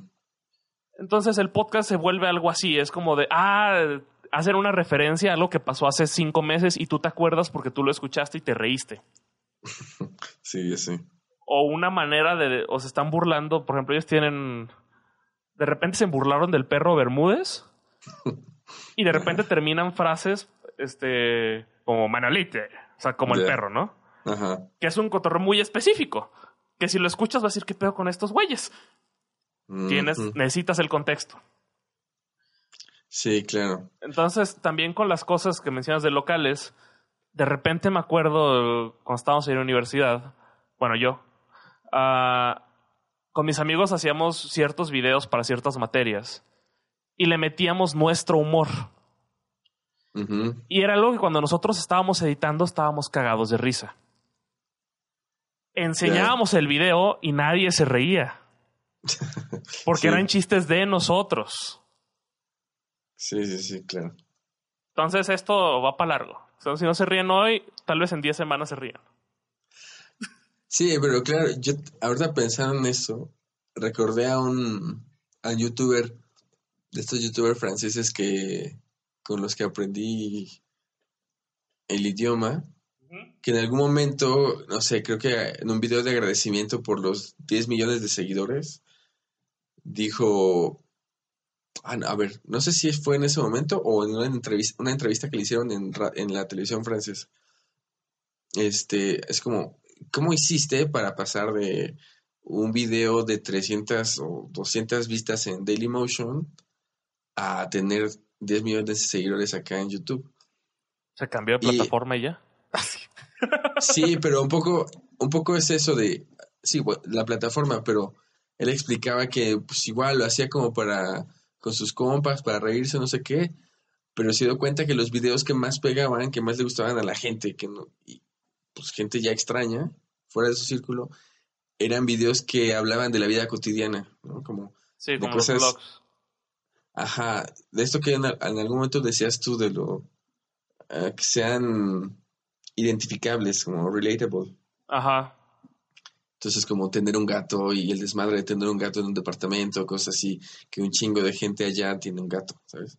Entonces el podcast se vuelve algo así, es como de, ah, hacer una referencia a algo que pasó hace cinco meses y tú te acuerdas porque tú lo escuchaste y te reíste. [LAUGHS] sí, sí o una manera de, o se están burlando, por ejemplo, ellos tienen, de repente se burlaron del perro Bermúdez [LAUGHS] y de repente terminan frases, este, como Manolite, o sea, como el perro, ¿no? Ajá. Que es un cotorro muy específico, que si lo escuchas vas a decir, ¿qué pedo con estos güeyes? Tienes, necesitas el contexto. Sí, claro. Entonces, también con las cosas que mencionas de locales, de repente me acuerdo cuando estábamos en la universidad, bueno, yo, Ah, con mis amigos hacíamos ciertos videos para ciertas materias y le metíamos nuestro humor. Y era algo que cuando nosotros estábamos editando estábamos cagados de risa. Enseñábamos el video y nadie se reía. [LAUGHS] Porque eran chistes de nosotros. Sí, sí, sí, claro. Entonces esto va para largo. si no se ríen hoy, tal vez en 10 semanas se rían. Sí, pero claro, yo ahorita pensando en eso, recordé a un, a youtuber, de estos youtubers franceses que con los que aprendí el idioma, que en algún momento, no sé, creo que en un video de agradecimiento por los 10 millones de seguidores, dijo, ah, a ver, no sé si fue en ese momento o en una entrevista, una entrevista que le hicieron en, en la televisión francesa. Este, es como, ¿cómo hiciste para pasar de un video de 300 o 200 vistas en Dailymotion a tener 10 millones de seguidores acá en YouTube? ¿Se cambió de plataforma y, ya? Sí, pero un poco, un poco es eso de, sí, la plataforma, pero él explicaba que pues igual lo hacía como para, con sus compas, para reírse, no sé qué, pero se dio cuenta que los videos que más pegaban, que más le gustaban a la gente, que no, pues gente ya extraña, fuera de su círculo, eran videos que hablaban de la vida cotidiana, ¿no? Como sí, como cosas, los blogs. Ajá, de esto que en, algún momento decías tú de lo eh, que sean identificables, como relatable. Ajá. Entonces, como tener un gato y el desmadre de tener un gato en un departamento, cosas así, que un chingo de gente allá tiene un gato, ¿sabes?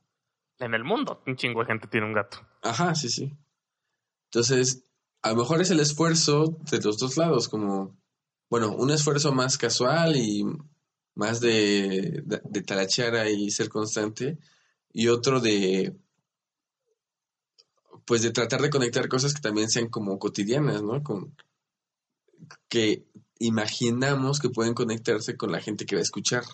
En el mundo, un chingo de gente tiene un gato. Ajá, sí, sí. Entonces, a lo mejor es el esfuerzo de los dos lados, como, bueno, un esfuerzo más casual y más de, de, talachar y ser constante, y otro de, pues de tratar de conectar cosas que también sean como cotidianas, ¿no? Con, que imaginamos que pueden conectarse con la gente que va a escuchar.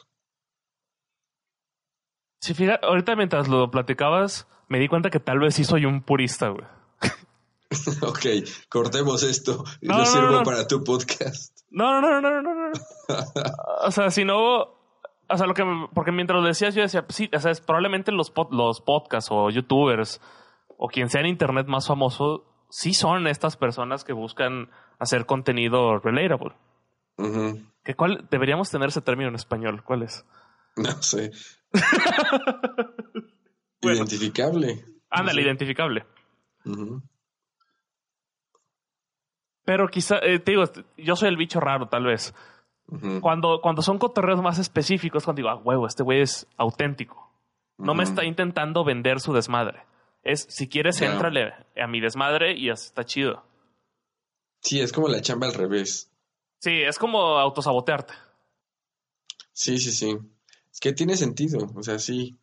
Sí, fíjate, ahorita mientras lo platicabas, me di cuenta que tal vez sí soy un purista, güey. [LAUGHS] ok, cortemos esto y no, lo sirvo para tu podcast. No, no, no, no, no, no. [LAUGHS] o sea, si no, o sea, lo que, porque mientras lo decías, yo decía, sí, o sea, es probablemente los, los podcasts o youtubers o quien sea en internet más famoso, sí son estas personas que buscan hacer contenido relatable. ¿Qué, ¿Cuál deberíamos tener ese término en español? ¿Cuál es? No sé. [LAUGHS] identificable. Ándale, identificable. Pero quizá, eh, te digo, yo soy el bicho raro, tal vez. cuando, cuando son cotorreos más específicos, cuando digo, ah, huevo, este güey es auténtico. No me está intentando vender su desmadre. Es, si quieres, entrale a mi desmadre y está chido. Sí, es como la chamba al revés. Sí, es como autosabotearte. Sí, sí, sí. Es que tiene sentido, o sea, sí.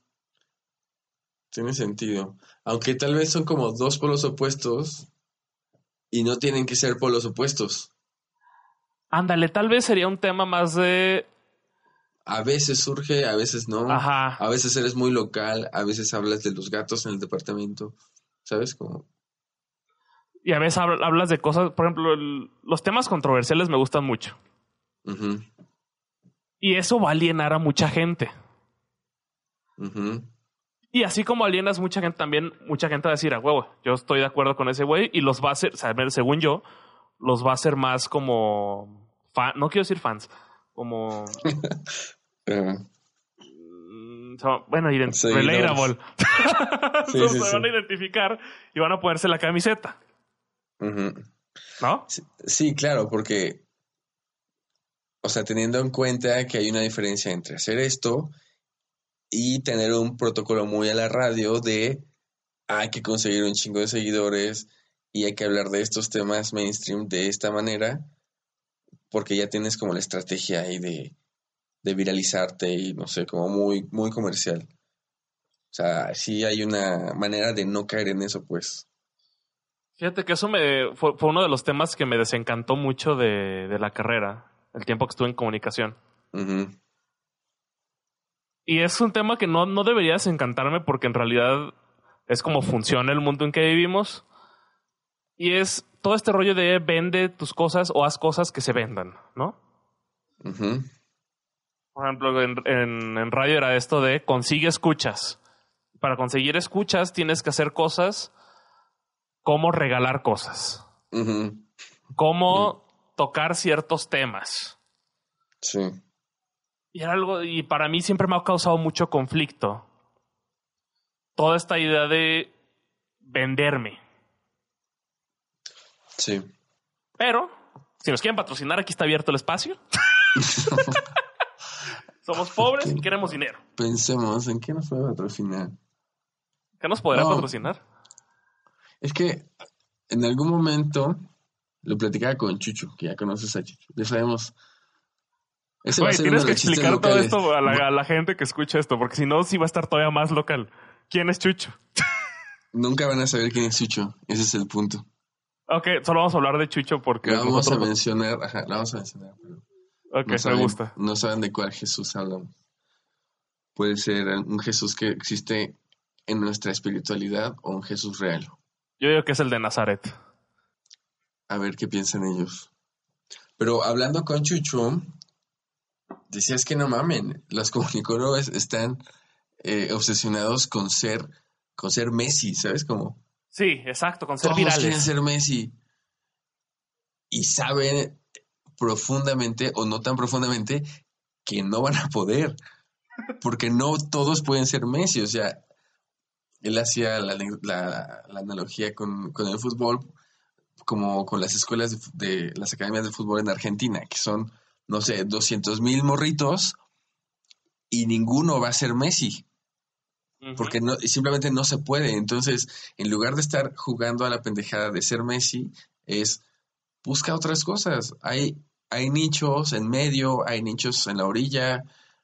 Tiene sentido. Aunque tal vez son como dos polos opuestos y no tienen que ser polos opuestos. Ándale, tal vez sería un tema más de... A veces surge, a veces no. Ajá. A veces eres muy local, a veces hablas de los gatos en el departamento. ¿Sabes? Como... Y a veces hablas de cosas, por ejemplo, los temas controversiales me gustan mucho. Y eso va a alienar a mucha gente. Y así como alienas mucha gente, también mucha gente va a decir, a huevo, yo estoy de acuerdo con ese güey y los va a hacer, según yo, los va a hacer más como, no quiero decir fans, como... [LAUGHS] Mm, bueno, relatable. Entonces [LAUGHS] [LAUGHS] se van a identificar y van a ponerse la camiseta. ¿No? sí, claro, porque o sea, teniendo en cuenta que hay una diferencia entre hacer esto y tener un protocolo muy a la radio de hay que conseguir un chingo de seguidores y hay que hablar de estos temas mainstream de esta manera, porque ya tienes como la estrategia ahí de, de viralizarte y no sé, como muy, muy comercial. O sea, sí hay una manera de no caer en eso, pues. Fíjate que eso me fue, uno de los temas que me desencantó mucho de, de la carrera el tiempo que estuve en comunicación. Y es un tema que no, no debería desencantarme porque en realidad es como funciona el mundo en que vivimos. Y es todo este rollo de vende tus cosas o haz cosas que se vendan, ¿no? Por ejemplo, en, en, radio era esto de consigue escuchas. Para conseguir escuchas tienes que hacer cosas como regalar cosas. Como tocar ciertos temas. Sí. Y era algo, y para mí siempre me ha causado mucho conflicto. Toda esta idea de venderme. Sí. Pero, si nos quieren patrocinar, aquí está abierto el espacio. [LAUGHS] Somos pobres y queremos dinero. Pensemos, ¿en qué nos puede patrocinar? ¿Qué nos podrá patrocinar? Es que en algún momento lo platicaba con Chucho, que ya conoces a Chucho. Ya sabemos. tienes que explicar todo esto a la, gente que escucha esto, porque si no, sí va a estar todavía más local. ¿Quién es Chucho? Nunca van a saber quién es Chucho. Ese es el punto. Ok, solo vamos a hablar de Chucho porque. La vamos a mencionar, ajá, la vamos a mencionar, Ok, me gusta. No saben de cuál Jesús hablamos. Puede ser un Jesús que existe en nuestra espiritualidad o un Jesús real. Yo digo que es el de Nazaret a ver qué piensan ellos. Pero hablando con Chucho, decías que no mamen, los comunicólogos están eh, obsesionados con ser, con ser Messi, ¿sabes cómo? Sí, exacto, con ser Todos virales. quieren ser Messi. Y saben profundamente o no tan profundamente que no van a poder. Porque no todos pueden ser Messi. O sea, él hacía la, analogía con, con, el fútbol como con las escuelas de, las academias de fútbol en Argentina, que son, no sé, 200 mil morritos y ninguno va a ser Messi. Porque no, simplemente no se puede. Entonces, en lugar de estar jugando a la pendejada de ser Messi, es busca otras cosas. Hay, hay nichos en medio, hay nichos en la orilla,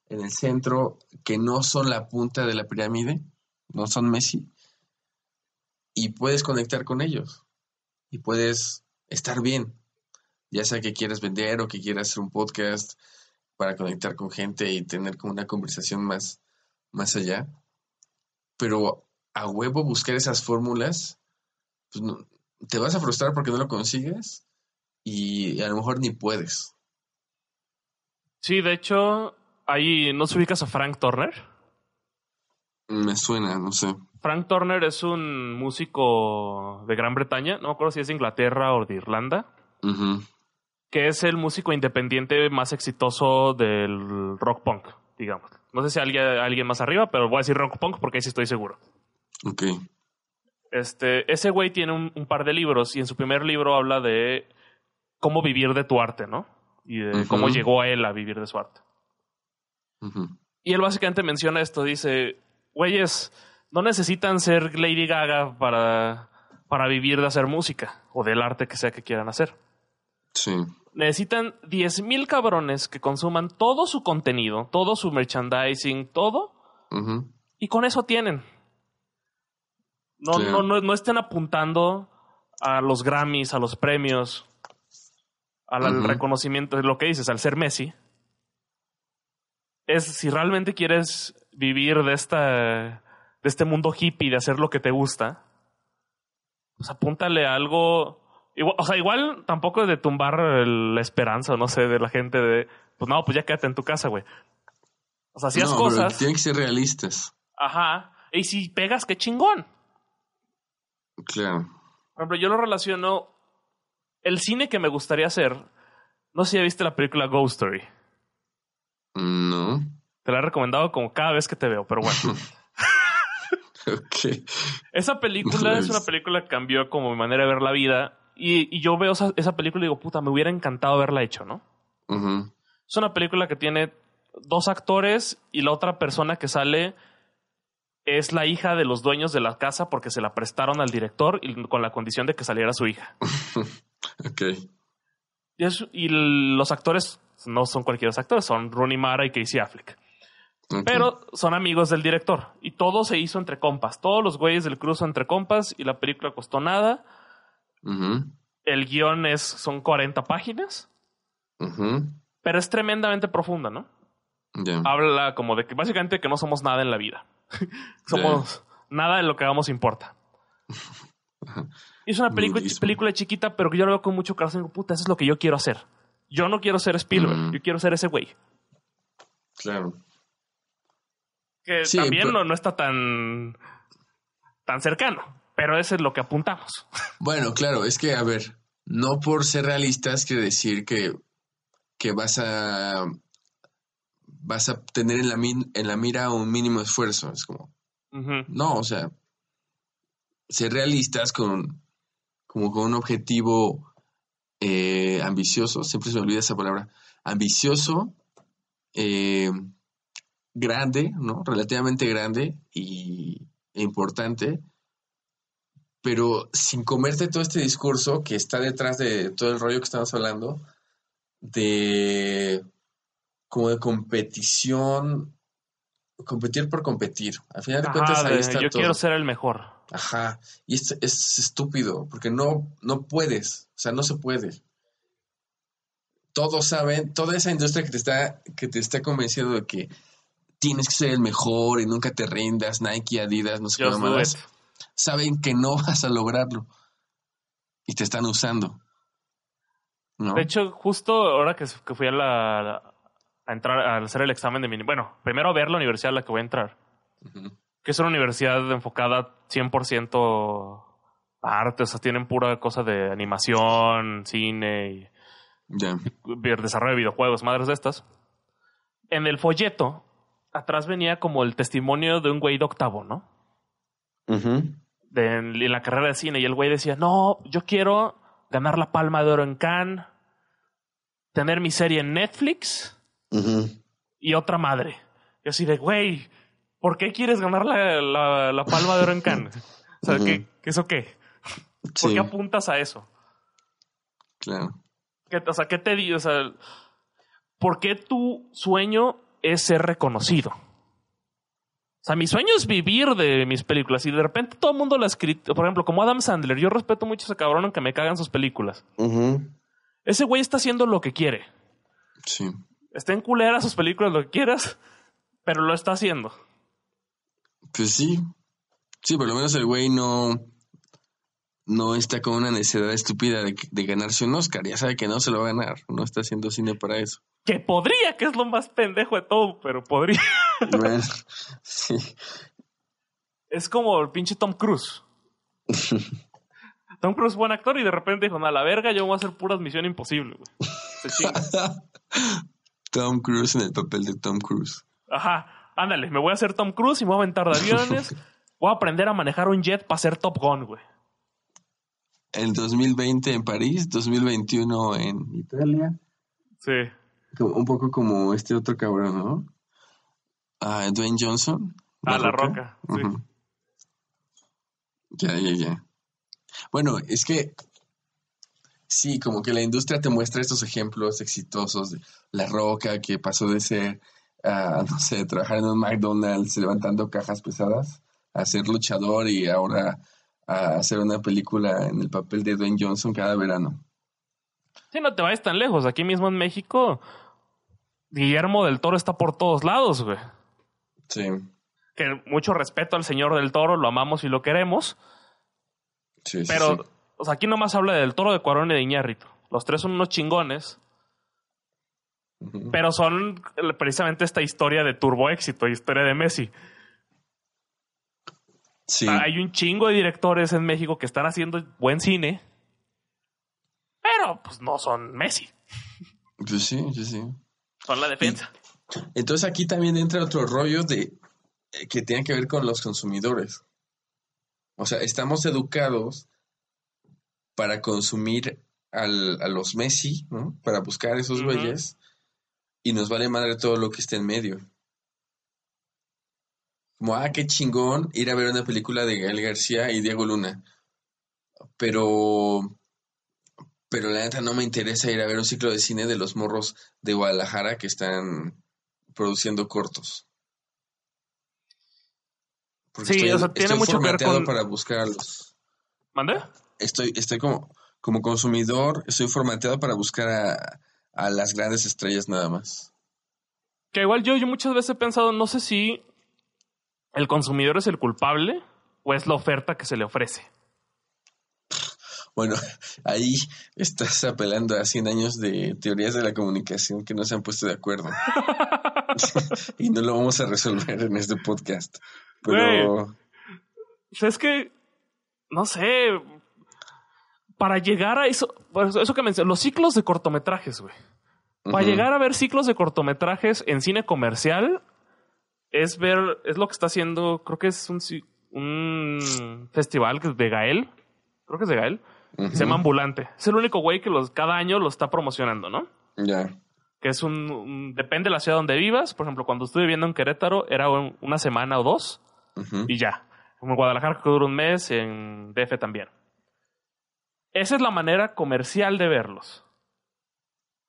en el centro, que no son la punta de la pirámide, no son Messi. Y puedes conectar con ellos y puedes estar bien, ya sea que quieras vender o que quieras hacer un podcast para conectar con gente y tener como una conversación más, más allá. Pero a huevo buscar esas fórmulas, pues no, te vas a frustrar porque no lo consigues y a lo mejor ni puedes. Sí, de hecho, ahí no se ubicas a Frank Turner. Me suena, no sé. Frank Turner es un músico de Gran Bretaña, no me acuerdo si es de Inglaterra o de Irlanda, que es el músico independiente más exitoso del rock punk, digamos. No sé si hay alguien más arriba, pero voy a decir rock punk porque ahí sí estoy seguro. Ok. Este, ese güey tiene un, par de libros y en su primer libro habla de cómo vivir de tu arte, ¿no? Y de cómo llegó a él a vivir de su arte. Y él básicamente menciona esto, dice, güeyes, no necesitan ser Lady Gaga para, para vivir de hacer música o del arte que sea que quieran hacer. Sí. Necesitan 10.000 cabrones que consuman todo su contenido, todo su merchandising, todo. Y con eso tienen. No, no, no, no estén apuntando a los Grammys, a los premios, al reconocimiento de lo que dices, al ser Messi. Es si realmente quieres vivir de esta de este mundo hippie, de hacer lo que te gusta, pues apúntale a algo. Igual, o sea, igual tampoco es de tumbar la esperanza, no sé, de la gente de, pues no, pues ya quédate en tu casa, güey. O sea, hacías cosas. Tienen que ser realistas. Ajá. Y si pegas, qué chingón. Claro. Por ejemplo, yo lo relaciono. El cine que me gustaría hacer. No sé si ya viste la película Ghost Story. No. Te la he recomendado como cada vez que te veo, pero bueno. [LAUGHS] [LAUGHS] ok. Esa película es una película que cambió como mi manera de ver la vida. Y, yo veo esa, película y digo, puta, me hubiera encantado haberla hecho, ¿no? Es una película que tiene dos actores y la otra persona que sale es la hija de los dueños de la casa porque se la prestaron al director y con la condición de que saliera su hija. [LAUGHS] [LAUGHS] ok. Y, los actores no son cualquier actores, son Rooney Mara y Casey Affleck. Pero son amigos del director. Y todo se hizo entre compas. Todos los güeyes del cruzo entre compas y la película costó nada. El guion es, son 40 páginas. Pero es tremendamente profunda, ¿no? Habla como de que básicamente que no somos nada en la vida. [LAUGHS] somos nada de lo que hagamos importa. [LAUGHS] es una película, película chiquita, pero que yo lo veo con mucho corazón. Digo, puta, eso es lo que yo quiero hacer. Yo no quiero ser Spielberg, yo quiero ser ese güey. Claro. Que también no, no está tan, tan cercano, pero eso es lo que apuntamos. [LAUGHS] Bueno, claro, es que, a ver, no por ser realistas quiere decir que, que vas a vas a tener en la, en la mira un mínimo esfuerzo. Es como, no, o sea, ser realistas con, como con un objetivo eh, ambicioso, siempre se me olvida esa palabra, ambicioso, eh, grande, ¿no? Relativamente grande y, e importante, pero sin comerte todo este discurso que está detrás de todo el rollo que estamos hablando, de como de competición, competir por competir. Al final de cuentas, ahí está Yo quiero ser el mejor. Ajá. Y es, es estúpido, porque no, no puedes. O sea, no se puede. Todos saben, toda esa industria que te está, que te está convenciendo de que tienes que ser el mejor y nunca te rindas, Nike, Adidas, no sé qué más, saben que no [LAUGHS] vas a lograrlo. Y te están usando. De hecho, justo ahora que, que fui a la, a entrar, a hacer el examen de mi... Bueno, primero a ver la universidad a la que voy a entrar. Que es una universidad enfocada 100% a arte, o sea, tienen pura cosa de animación, cine y, desarrollo de videojuegos, madres de estas. En el folleto, atrás venía como el testimonio de un güey de octavo, ¿no? de, en la carrera de cine. Y el güey decía, no, yo quiero ganar la palma de oro en Cannes, tener mi serie en Netflix y otra madre. Yo así de, güey, ¿por qué quieres ganar la, la, palma de oro en Cannes? O sea, ¿qué, ¿eso qué? ¿Por qué apuntas a eso? Claro. o sea, ¿qué te digo? O sea, ¿por qué tu sueño es ser reconocido? O sea, mi sueño es vivir de mis películas y de repente todo el mundo lo ha escrito. Por ejemplo, como Adam Sandler, yo respeto mucho a ese cabrón aunque me cagan sus películas. Ese güey está haciendo lo que quiere. Sí. Estén culeras sus películas, lo que quieras, pero lo está haciendo. Pues sí. Sí, por lo menos el güey no, no está con una necesidad estúpida de, ganarse un Oscar. Ya sabe que no se lo va a ganar. No está haciendo cine para eso. Que podría, que es lo más pendejo de todo, pero podría. [LAUGHS] sí. Es como el pinche Tom Cruise. [LAUGHS] Tom Cruise es buen actor y de repente dijo, a la verga, yo voy a hacer puras misión imposible, güey. Se [LAUGHS] Tom Cruise en el papel de Tom Cruise. Ajá, ándale, me voy a hacer Tom Cruise y me voy a aventar de aviones. [LAUGHS] voy a aprender a manejar un jet para ser Top Gun, güey. En 2020 en París, 2021 en Italia, Sí. un poco como este otro cabrón, ¿no? Ah, Dwayne Johnson. Ah, La Roca. Sí. Ya, ya, ya. Bueno, es que sí, como que la industria te muestra estos ejemplos exitosos de La Roca, que pasó de ser, no sé, trabajar en un McDonald's levantando cajas pesadas, a ser luchador y ahora a hacer una película en el papel de Dwayne Johnson cada verano. Sí, no te vayas tan lejos. Aquí mismo en México, Guillermo del Toro está por todos lados, güey. Sí. Que mucho respeto al señor del Toro, lo amamos y lo queremos. Sí, pero, o sea, aquí nomás habla del Toro, de Cuarón y de Iñárritu. Los tres son unos chingones. Pero son precisamente esta historia de turbo éxito, historia de Messi. Sí. Hay un chingo de directores en México que están haciendo buen cine, pero pues no son Messi. Pues sí, sí, sí. Son la defensa. entonces aquí también entra otro rollo de eh, que tiene que ver con los consumidores. O sea, estamos educados para consumir al, a los Messi, ¿no? Para buscar esos güeyes. Y nos vale madre todo lo que esté en medio. Como, ah, qué chingón ir a ver una película de Gael García y Diego Luna. Pero, pero la neta no me interesa ir a ver un ciclo de cine de los morros de Guadalajara que están produciendo cortos. sí, o sea, tiene mucho que ver con... para buscarlos. ¿Mande? Estoy, estoy como, como consumidor, estoy formateado para buscar a, a las grandes estrellas nada más. Que igual yo, yo muchas veces he pensado, no sé si el consumidor es el culpable o es la oferta que se le ofrece. Bueno, [LAUGHS] ahí estás apelando a 100 años de teorías de la comunicación que no se han puesto de acuerdo. [LAUGHS] y no lo vamos a resolver en este podcast. Pero... es que, no sé, para llegar a eso, pues, eso que mencioné, los ciclos de cortometrajes, güey. Para llegar a ver ciclos de cortometrajes en cine comercial, es ver, es lo que está haciendo, creo que es un, un festival de Gael, creo que es de Gael, que se llama Ambulante. Es el único güey que los, cada año lo está promocionando, ¿no? Ya. Que es un, depende de la ciudad donde vivas. Por ejemplo, cuando estuve viviendo en Querétaro, era una semana o dos y ya. En Guadalajara que dura un mes, en DF también. Esa es la manera comercial de verlos.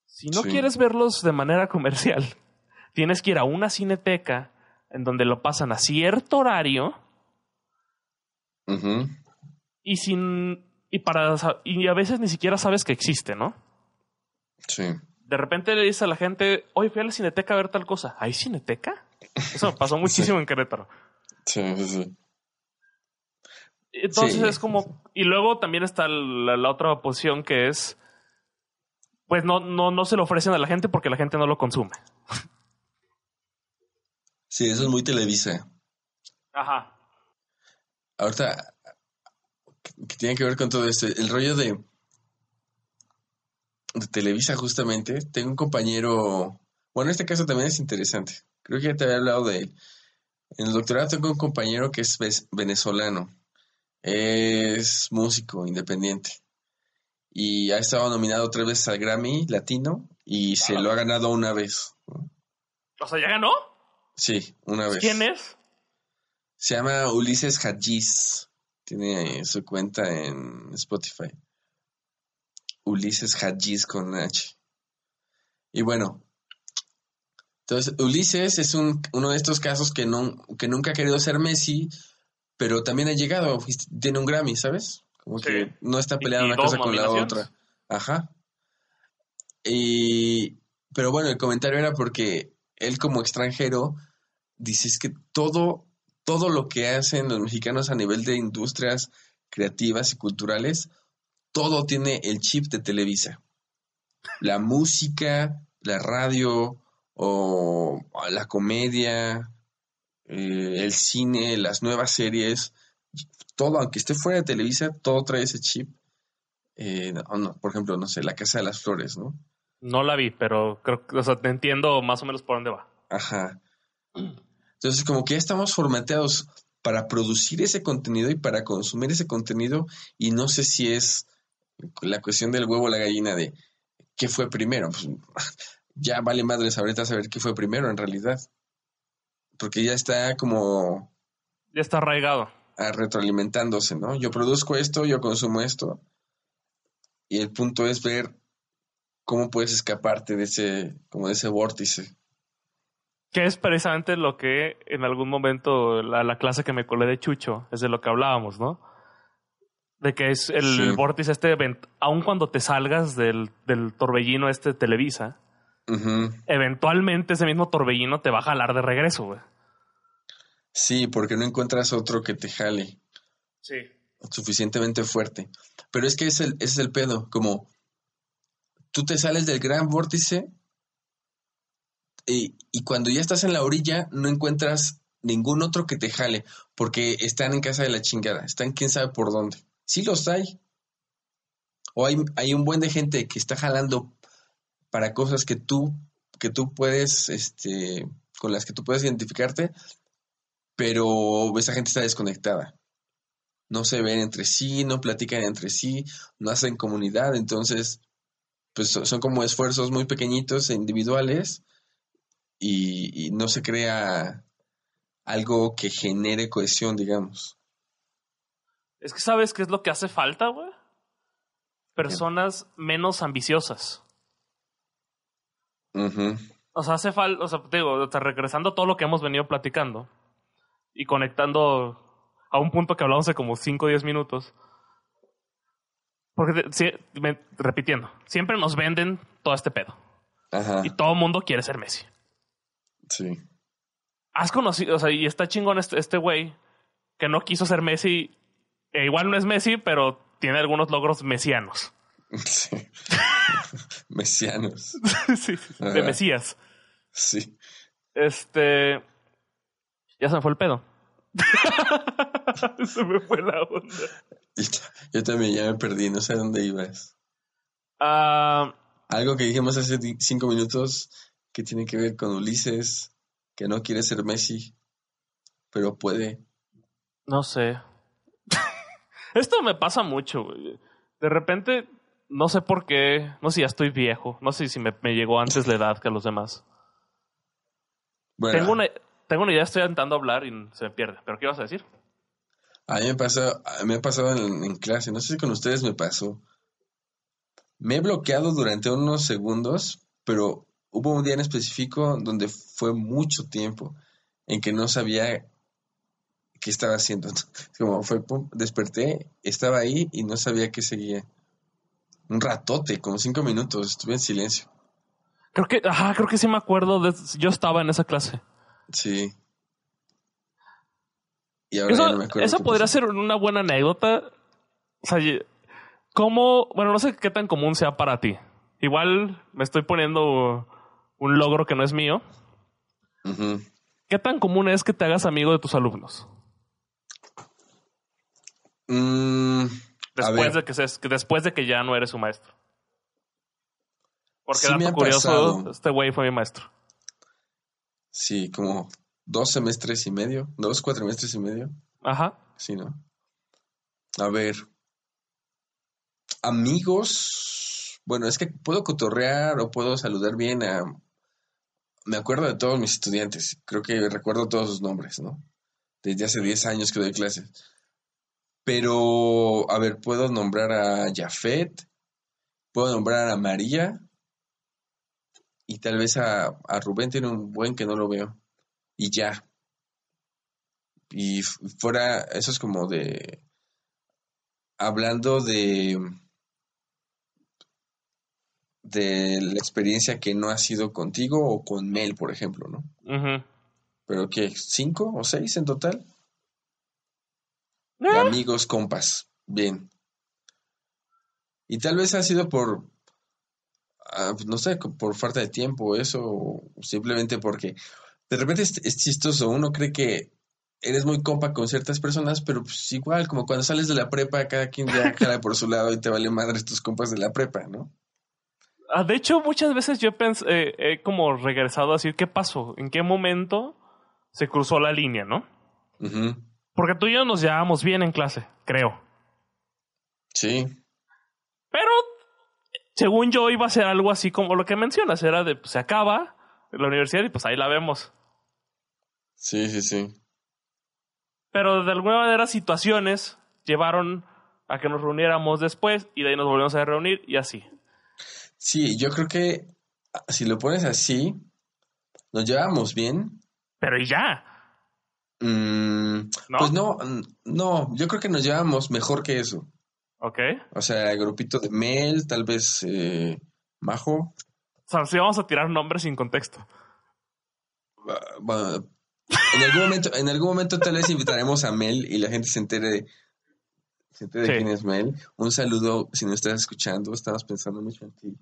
Si no quieres verlos de manera comercial, [LAUGHS] tienes que ir a una cineteca en donde lo pasan a cierto horario. Y sin. Y para. Y a veces ni siquiera sabes que existe, ¿no? Sí. De repente le dices a la gente, oye, fui a la cineteca a ver tal cosa. ¿Hay cineteca? Eso [LAUGHS] pasó muchísimo en Querétaro. Sí, sí, sí. Entonces es como. Y luego también está la, la, otra posición que es. Pues no, no, no se lo ofrecen a la gente porque la gente no lo consume. Sí, eso es muy Televisa. Ajá. Ahorita, que tiene que ver con todo esto, el rollo de, de Televisa justamente, tengo un compañero, bueno, en este caso también es interesante, creo que ya te había hablado de él. En el doctorado tengo un compañero que es venezolano, es músico independiente y ha estado nominado tres veces al Grammy Latino y se lo ha ganado una vez. O sea, ¿ya ganó? Sí, una vez. ¿Quién es? Se llama Ulises Hadjiz. Tiene su cuenta en Spotify. Ulises Hadjiz con H. Y bueno, entonces Ulises es un, uno de estos casos que, no, que nunca ha querido ser Messi, pero también ha llegado, tiene un Grammy, ¿sabes? Como que no está peleando una cosa con la otra. Ajá. Y, pero bueno, el comentario era porque él como extranjero dices que todo, todo lo que hacen los mexicanos a nivel de industrias creativas y culturales, todo tiene el chip de Televisa. La música, la radio o la comedia, eh, el cine, las nuevas series, todo, aunque esté fuera de Televisa, todo trae ese chip. Eh, por ejemplo, no sé, La Casa de las Flores, ¿no? No la vi, pero creo que, o sea, te entiendo más o menos por dónde va. Ajá. Entonces, como que ya estamos formateados para producir ese contenido y para consumir ese contenido y no sé si es la cuestión del huevo o la gallina de qué fue primero. Pues, [LAUGHS] ya vale madres ahorita saber qué fue primero en realidad. Porque ya está como... Ya está arraigado. retroalimentándose, ¿no? Yo produzco esto, yo consumo esto. Y el punto es ver cómo puedes escaparte de ese, como de ese vórtice. Que es precisamente lo que en algún momento la, la clase que me colé de Chucho, es de lo que hablábamos, ¿no? De que es el vórtice este, aun cuando te salgas del, del torbellino este eventualmente ese mismo torbellino te va a jalar de regreso, güey. Sí, porque no encuentras otro que te jale. Sí. Suficientemente fuerte. Pero es que es el, ese es el pedo, como tú te sales del gran vórtice y, y, cuando ya estás en la orilla no encuentras ningún otro que te jale, porque están en casa de la chingada, están quién sabe por dónde. Sí los hay. O hay, hay un buen de gente que está jalando para cosas que tú, que tú puedes, este, con las que tú puedes identificarte, pero esa gente está desconectada. No se ven entre sí, no platican entre sí, no hacen comunidad, entonces, pues son como esfuerzos muy pequeñitos e individuales y, y no se crea algo que genere cohesión, digamos. Es que sabes qué es lo que hace falta, güey. Personas menos ambiciosas. O sea, hace falta, o sea, digo, regresando a todo lo que hemos venido platicando y conectando a un punto que hablamos hace como 5 o 10 minutos. Porque, repitiendo, siempre nos venden todo este pedo. Ajá. Y todo el mundo quiere ser Messi. Sí. Has conocido, o sea, y está chingón este, este güey que no quiso ser Messi. E igual no es Messi, pero tiene algunos logros mesianos. [LAUGHS] Sí. [LAUGHS] Mesianos. [LAUGHS] sí, de Mesías. Sí. Este. Ya se me fue el pedo. se me fue la onda. Yo, también ya me perdí, no sé a dónde ibas. Ah, Algo que dijimos hace cinco minutos que tiene que ver con Ulises, que no quiere ser Messi, pero puede. No sé. Esto me pasa mucho, güey. De repente no sé por qué, no sé si ya estoy viejo, no sé si me, llegó antes la edad que a los demás. Tengo, una, tengo una idea, estoy intentando hablar y se me pierde, pero ¿qué vas a decir? A mí me, pasa, me ha pasado en, en, clase, no sé si con ustedes me pasó. Me he bloqueado durante unos segundos, pero hubo un día en específico donde fue mucho tiempo en que no sabía qué estaba haciendo. [LAUGHS] Como fue, pum, desperté, estaba ahí y no sabía qué seguía un ratote, como cinco minutos, estuve en silencio. Creo que, ajá, creo que sí me acuerdo. De, yo estaba en esa clase. Sí. Y ahora eso, no me acuerdo. Eso podría ser una buena anécdota. O sea, ¿cómo? Bueno, no sé qué tan común sea para ti. Igual me estoy poniendo un logro que no es mío. ¿Qué tan común es que te hagas amigo de tus alumnos? Mmm Después de que, después de que ya no eres su maestro. Porque dato curioso, este güey fue mi maestro. Sí, como dos semestres y medio, dos cuatrimestres y medio. Ajá. Sí, ¿no? A ver. Amigos. Bueno, es que puedo cotorrear o puedo saludar bien a. Me acuerdo de todos mis estudiantes. Creo que recuerdo todos sus nombres, ¿no? Desde hace 10 años que doy clases. Pero, a ver, puedo nombrar a Jafet, puedo nombrar a María y tal vez a, a Rubén tiene un buen que no lo veo. Y ya. Y fuera, eso es como de... Hablando de de la experiencia que no ha sido contigo o con Mel, por ejemplo, ¿no? Pero que cinco o seis en total. ¿Eh? amigos, compas. Bien. Y tal vez ha sido por, ah, no sé, por falta de tiempo, eso, o simplemente porque de repente es, chistoso. Uno cree que eres muy compa con ciertas personas, pero pues igual, como cuando sales de la prepa, cada quien ya [LAUGHS] cara por su lado y te vale madre tus compas de la prepa, ¿no? Ah, de hecho, muchas veces yo he, he como regresado a decir, ¿qué pasó? ¿En qué momento se cruzó la línea, no? Porque tú y yo nos llevamos bien en clase, creo. Sí. Pero según yo iba a ser algo así como lo que mencionas, era de pues, se acaba la universidad y pues ahí la vemos. Sí, sí, sí. Pero de alguna manera situaciones llevaron a que nos reuniéramos después y de ahí nos volvimos a reunir y así. Sí, yo creo que si lo pones así, nos llevamos bien. Pero y ya. Mm, pues no, no, yo creo que nos llevamos mejor que eso. Ok. O sea, el grupito de Mel, tal vez eh, Majo. O sea, si vamos a tirar nombres sin contexto. Bueno, en algún momento, en algún momento tal vez invitaremos a Mel y la gente se entere, se entere de quién es Mel. Un saludo si nos estás escuchando, estamos pensando mucho en ti.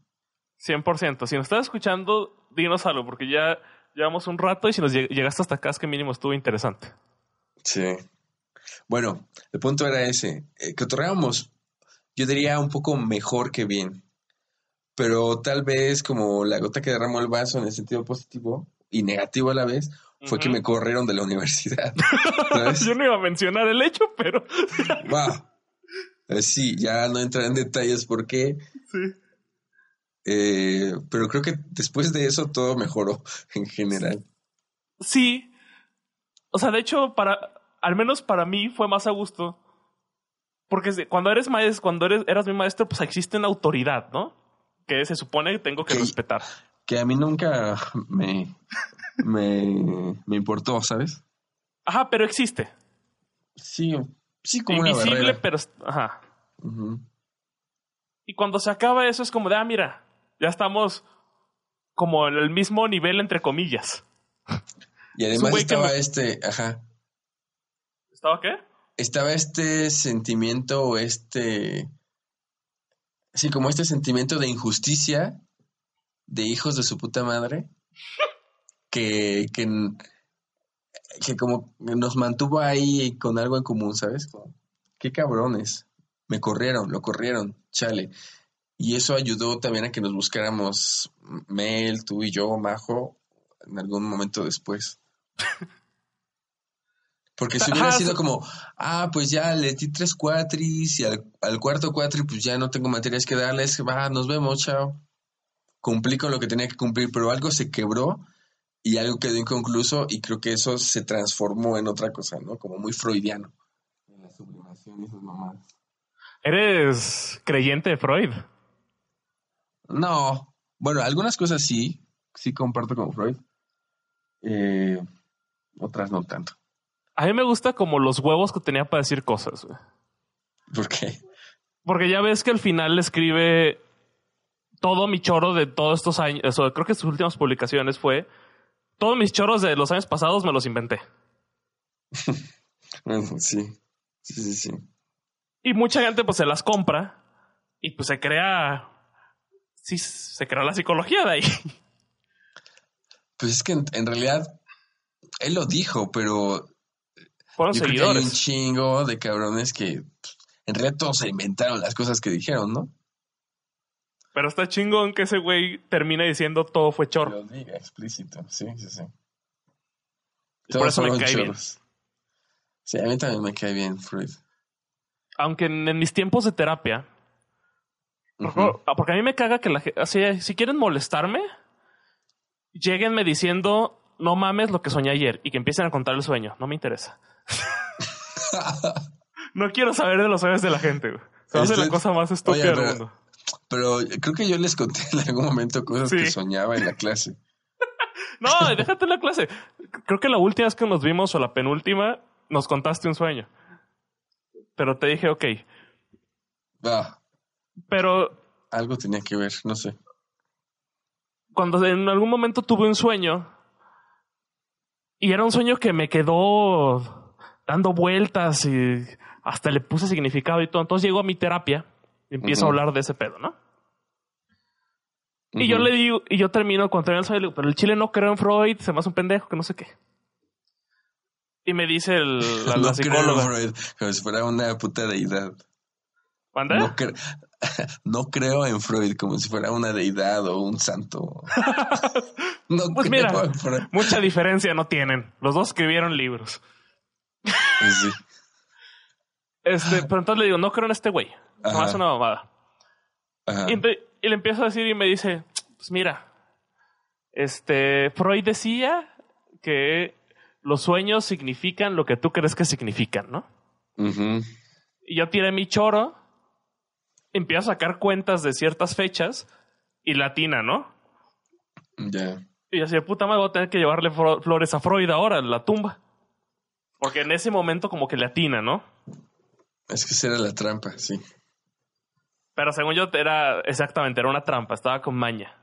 100%. Si nos estás escuchando, dinos algo, porque ya llevamos un rato y si nos llegaste hasta acá es que mínimo estuvo interesante. Sí. Bueno, el punto era ese, eh, que otorgábamos, yo diría un poco mejor que bien, pero tal vez como la gota que derramó el vaso en el sentido positivo y negativo a la vez, fue que me corrieron de la universidad. [LAUGHS] yo no iba a mencionar el hecho, pero... wow. Eh, sí, ya no entraré en detalles por qué. Sí. Eh, pero creo que después de eso todo mejoró [LAUGHS] en general. Sí. O sea, de hecho, para, al menos para mí fue más a gusto. Porque cuando eres maestro, cuando eres, eras mi maestro, pues existe una autoridad, ¿no? Que se supone que tengo que, respetar. Que a mí nunca [LAUGHS] me, me, me, importó, ¿sabes? Ajá, pero existe. Sí, sí, como Invisible, pero. Ajá. Y cuando se acaba eso es como de, ah, mira, ya estamos como en el mismo nivel, entre comillas. Y además estaba este, ajá. ¿Estaba qué? Estaba este sentimiento este. Sí, como este sentimiento de injusticia de hijos de su puta madre. [LAUGHS] que, que, que como nos mantuvo ahí con algo en común, ¿sabes? qué cabrones. Me corrieron, lo corrieron, chale. Y eso ayudó también a que nos buscáramos Mel, tú y yo, Majo, en algún momento después. Porque si hubiera sido como, ah, pues ya le di tres cuatris y al, cuarto cuatri pues ya no tengo materias que darles, va, nos vemos, chao. Cumplí con lo que tenía que cumplir, pero algo se quebró y algo quedó inconcluso y creo que eso se transformó en otra cosa, ¿no? Como muy freudiano. En la sublimación y mamadas. ¿Eres creyente de Freud? No, bueno, algunas cosas sí, sí comparto con Freud. Eh, otras no tanto. A mí me gusta como los huevos que tenía para decir cosas. ¿Por qué? Porque ya ves que al final escribe todo mi choro de todos estos años. Eso, creo que sus últimas publicaciones fue todos mis choros de los años pasados me los inventé. [LAUGHS] sí, sí, sí, sí. Y mucha gente pues se las compra y pues se crea sí se crea la psicología de ahí. Pues es que en, realidad él lo dijo, pero seguidores. hay un chingo de cabrones que en realidad todos se inventaron las cosas que dijeron, ¿no? Pero está chingón que ese güey termine diciendo todo fue chorro. Lo diga explícito, sí, sí, sí. por eso me cae bien. Sí, a mí también me cae bien Freud. Aunque en mis tiempos de terapia, Ah, porque a mí me caga que la gente. si quieren molestarme, lleguenme diciendo, no mames lo que soñé ayer y que empiecen a contar el sueño. No me interesa. [LAUGHS] no quiero saber de los sueños de la gente. Se hace la cosa más estúpida del mundo. Pero creo que yo les conté en algún momento cosas que soñaba en la clase. [LAUGHS] no, déjate en la clase. Creo que la última vez que nos vimos o la penúltima, nos contaste un sueño. Pero te dije, ok. Va. Pero. Algo tenía que ver, no sé. Cuando en algún momento tuve un sueño. Y era un sueño que me quedó dando vueltas y hasta le puse significado y todo. Entonces llego a mi terapia y empiezo a hablar de ese pedo, ¿no? Y yo le digo, y yo termino cuando termino el sueño, le digo, pero el chile no creo en Freud, se me hace un pendejo, que no sé qué. Y me dice el, [LAUGHS] la, no psicóloga. Creo en Freud, como si fuera una puta deidad. No, [LAUGHS] no, creo en Freud como si fuera una deidad o un santo. [LAUGHS] no pues mira, mucha diferencia no tienen. Los dos escribieron libros. Pues sí. Este, pero entonces le digo, no creo en este güey. No hace una mamada. Y, y le empiezo a decir y me dice, pues mira, este, Freud decía que los sueños significan lo que tú crees que significan, ¿no? Y yo tiré mi choro, empiezo a sacar cuentas de ciertas fechas y latina, ¿no? Ya. Y así de puta madre voy a tener que llevarle flores a Freud ahora en la tumba. Porque en ese momento como que latina, ¿no? Es que esa era la trampa, sí. Pero según yo era exactamente, era una trampa, estaba con maña.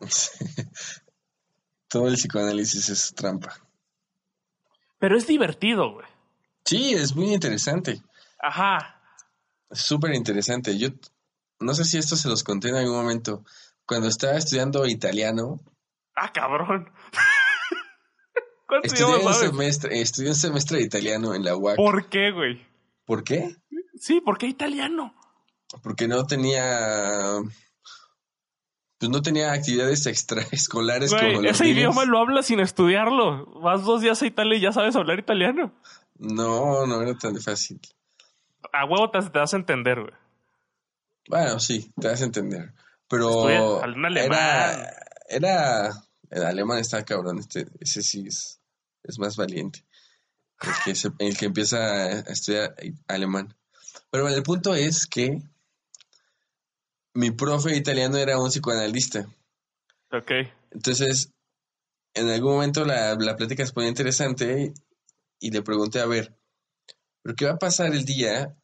[LAUGHS] Todo el psicoanálisis es trampa. Pero es divertido, güey. Sí, es muy interesante. Ajá. Súper interesante. Yo no sé si esto se los conté en algún momento. Cuando estaba estudiando italiano. Ah, cabrón. [LAUGHS] estudié un, semestre, estudié un semestre de italiano en la UAC. ¿Por qué, güey? ¿Por qué? Sí, ¿por qué italiano? Porque no tenía pues no tenía actividades extraescolares como los Ese idioma lo hablas sin estudiarlo. Vas dos días a Italia y ya sabes hablar italiano. No, no era tan fácil. A huevo te, das a entender, güey. Bueno, sí, te das a entender. Pero era, era, el alemán está cabrón, este, ese sí es, es más valiente. El que, el que empieza a estudiar alemán. Pero bueno, el punto es que mi profe italiano era un psicoanalista. Ok. Entonces, en algún momento la, la plática se ponía interesante y, le pregunté, a ver, ¿pero qué va a pasar el día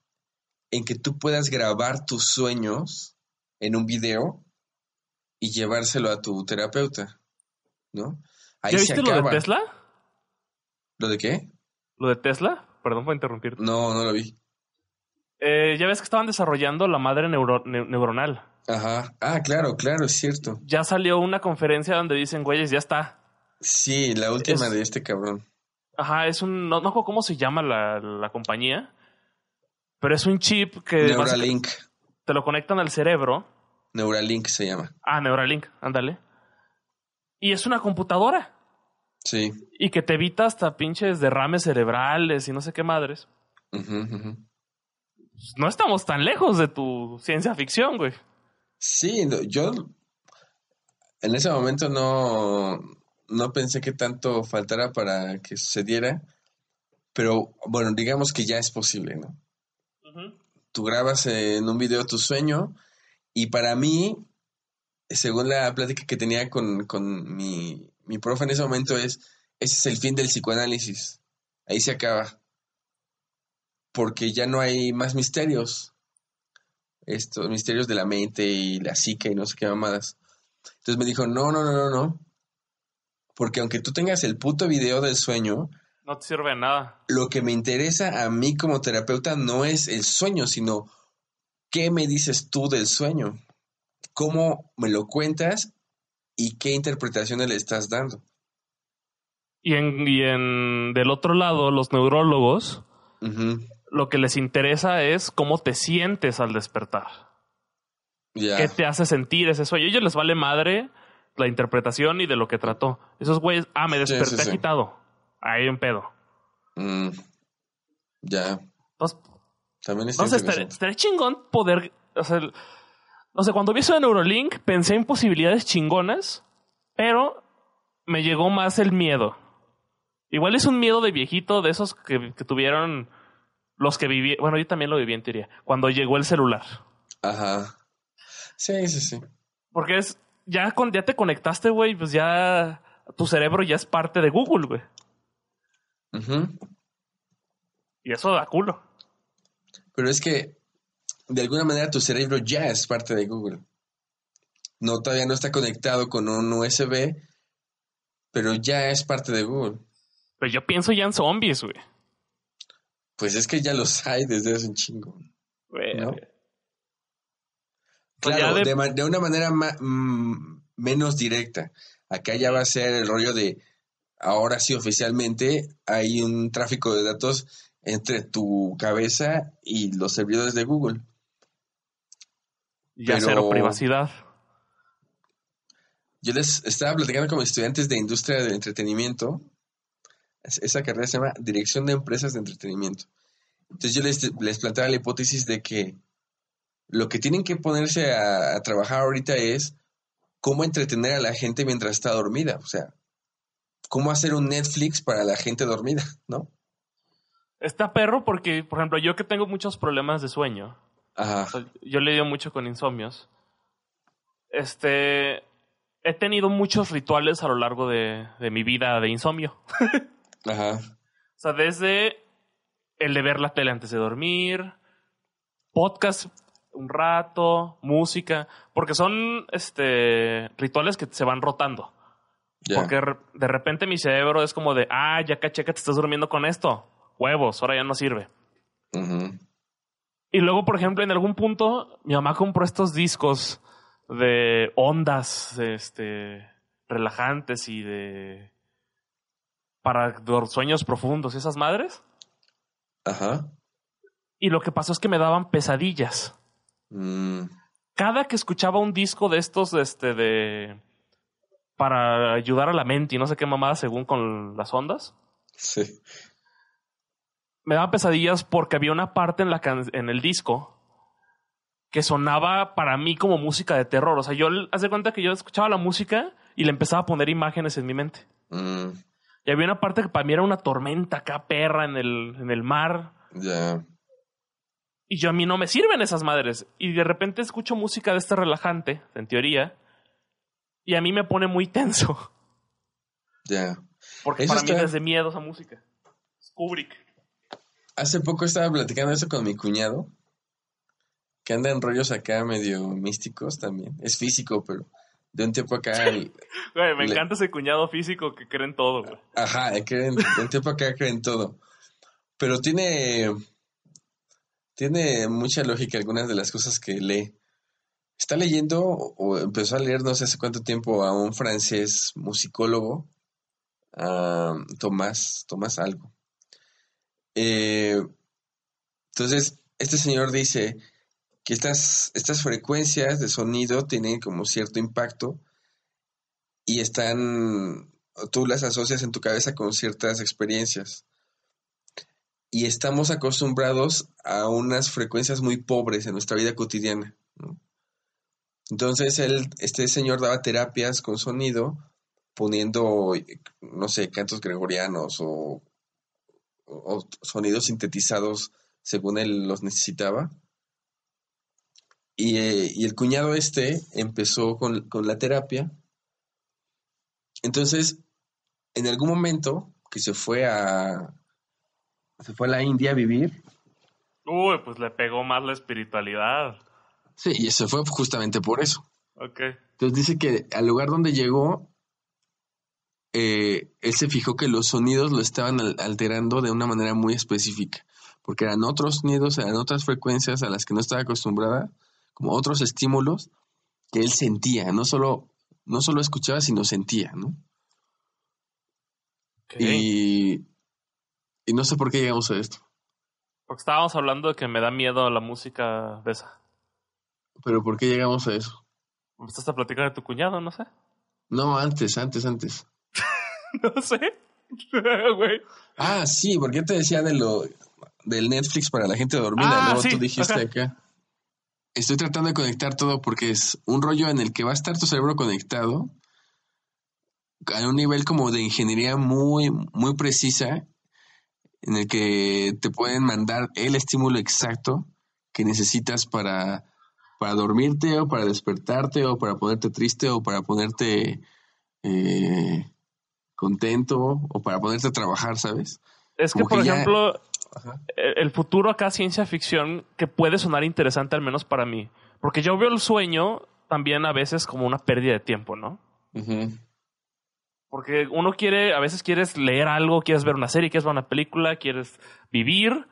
en que tú puedas grabar tus sueños en un video y llevárselo a tu terapeuta? ¿No? ¿Ya viste lo de Tesla? ¿Lo de qué? ¿Lo de Tesla? Perdón por interrumpirte. No, no lo vi. Eh, ya ves que estaban desarrollando la madre neuronal. Ajá. Ah, claro, claro, es cierto. Ya salió una conferencia donde dicen, güeyes, ya está. Sí, la última de este cabrón. Ajá, es un. No, no cómo se llama la, la compañía. Pero es un chip que. Neuralink. Te lo conectan al cerebro. Neuralink se llama. Ah, Neuralink, ándale. Y es una computadora. Sí. Y que te evita hasta pinches derrames cerebrales y no sé qué madres. Ajá, no estamos tan lejos de tu ciencia ficción, güey. Sí, yo en ese momento no, no pensé que tanto faltara para que sucediera, pero bueno, digamos que ya es posible, ¿no? Tú grabas en un video tu sueño y para mí, según la plática que tenía con, con mi, mi profe en ese momento, es, ese es el fin del psicoanálisis. Ahí se acaba porque ya no hay más misterios. Estos misterios de la mente y la psique y no sé qué mamadas. Entonces me dijo, no, no, no, no, no. Porque aunque tú tengas el puto video del sueño... No te sirve de nada. Lo que me interesa a mí como terapeuta no es el sueño, sino qué me dices tú del sueño. Cómo me lo cuentas y qué interpretaciones le estás dando. Y en, y en del otro lado, los neurólogos lo que les interesa es cómo te sientes al despertar. ¿Qué te hace sentir ese sueño? A ellos les vale madre la interpretación y de lo que trató. Esos güeyes, ah, me desperté sí, quitado. Ahí un pedo. Mm, ya. También es estaría, chingón poder. O sea, no sé, cuando vi eso de Neurolink, pensé en posibilidades chingonas, pero me llegó más el miedo. Igual es un miedo de viejito, de esos que tuvieron los que viví, bueno, yo también lo viví en teoría, cuando llegó el celular. Ajá. Sí, sí, sí. Porque es, ya, con, ya te conectaste, güey, pues ya tu cerebro ya es parte de Google, güey. Ajá. Y eso da culo. Pero es que, de alguna manera, tu cerebro ya es parte de Google. No, todavía no está conectado con un USB, pero ya es parte de Google. Pero yo pienso ya en zombies, güey. Pues es que ya los hay desde hace un chingo. ¿no? Pues claro, de... una manera mm, menos directa. Acá ya va a ser el rollo de, ahora sí oficialmente hay un tráfico de datos entre tu cabeza y los servidores de Google. Ya cero privacidad. Yo les estaba platicando con estudiantes de industria del entretenimiento esa carrera se llama Dirección de Empresas de Entretenimiento. Entonces yo les, les planteaba la hipótesis de que Lo que tienen que ponerse a, trabajar ahorita es cómo entretener a la gente mientras está dormida. O sea, cómo hacer un Netflix para la gente dormida, ¿no? Está perro porque, por ejemplo, yo que tengo muchos problemas de sueño. Ajá. yo le digo mucho con insomnios. Este. He tenido muchos rituales a lo largo de, de mi vida de insomnio. [LAUGHS] Ajá. O sea, desde el de ver la tele antes de dormir, podcast un rato, música, porque son este rituales que se van rotando. Porque de repente mi cerebro es como de, ah, ya caché que te estás durmiendo con esto. Huevos, ahora ya no sirve. Y luego, por ejemplo, en algún punto, mi mamá compró estos discos de ondas este, relajantes y de. para sueños profundos, esas madres. Ajá. Y lo que pasó es que me daban pesadillas. Mm. Cada que escuchaba un disco de estos, este, de. para ayudar a la mente y no sé qué mamada según con las ondas. Sí. Me daban pesadillas porque había una parte en, la en el disco que sonaba para mí como música de terror. O sea, yo hace cuenta que yo escuchaba la música y le empezaba a poner imágenes en mi mente. Mm. Y había una parte que para mí era una tormenta acá, perra, en el, en el mar. Ya. Y yo a mí no me sirven esas madres. Y de repente escucho música de este relajante, en teoría, y a mí me pone muy tenso. [LAUGHS] Ya. Porque para mí es de miedo esa música. Kubrick. Hace poco estaba platicando eso con mi cuñado, que anda en rollos acá medio místicos también. Es físico, pero de un tiempo acá. [LAUGHS] güey, me encanta ese cuñado físico que creen todo, güey. Ajá, creen, de un tiempo acá creen todo. Pero tiene. Tiene mucha lógica algunas de las cosas que lee. Está leyendo o empezó a leer no sé hace cuánto tiempo a un francés musicólogo, Tomás, Tomás algo. Eh, entonces, este señor dice que estas, estas frecuencias de sonido tienen como cierto impacto y están, tú las asocias en tu cabeza con ciertas experiencias. Y estamos acostumbrados a unas frecuencias muy pobres en nuestra vida cotidiana. Entonces, él, este señor daba terapias con sonido, poniendo, no sé, cantos gregorianos o, sonidos sintetizados según él los necesitaba eh, y, el cuñado este empezó con, la terapia. Entonces, en algún momento que se fue a se fue a la India a vivir. Uy, pues le pegó más la espiritualidad. Sí, y se fue justamente por eso. Ok. Entonces dice que al lugar donde llegó, eh, él se fijó que los sonidos lo estaban alterando de una manera muy específica, porque eran otros sonidos, eran otras frecuencias a las que no estaba acostumbrada como otros estímulos que él sentía, no solo, no solo escuchaba, sino sentía, ¿no? Y, y no sé por qué llegamos a esto. Porque estábamos hablando de que me da miedo la música de esa. ¿Pero por qué llegamos a eso? ¿Me estás a platicar de tu cuñado? No sé. No, antes, antes, antes. [LAUGHS] no sé. [LAUGHS] Ah, sí, porque yo te decía de lo del Netflix para la gente dormida. Ah, luego tú dijiste acá estoy tratando de conectar todo porque es un rollo en el que va a estar tu cerebro conectado a un nivel como de ingeniería muy, muy precisa, en el que te pueden mandar el estímulo exacto que necesitas para, para dormirte o para despertarte o para ponerte triste o para ponerte eh, contento o para ponerte a trabajar, ¿sabes? Es que, por ejemplo, el futuro acá ciencia ficción que puede sonar interesante al menos para mí. Porque yo veo el sueño también a veces como una pérdida de tiempo, ¿no? Porque uno quiere, a veces quieres leer algo, quieres ver una serie, quieres ver una película, quieres vivir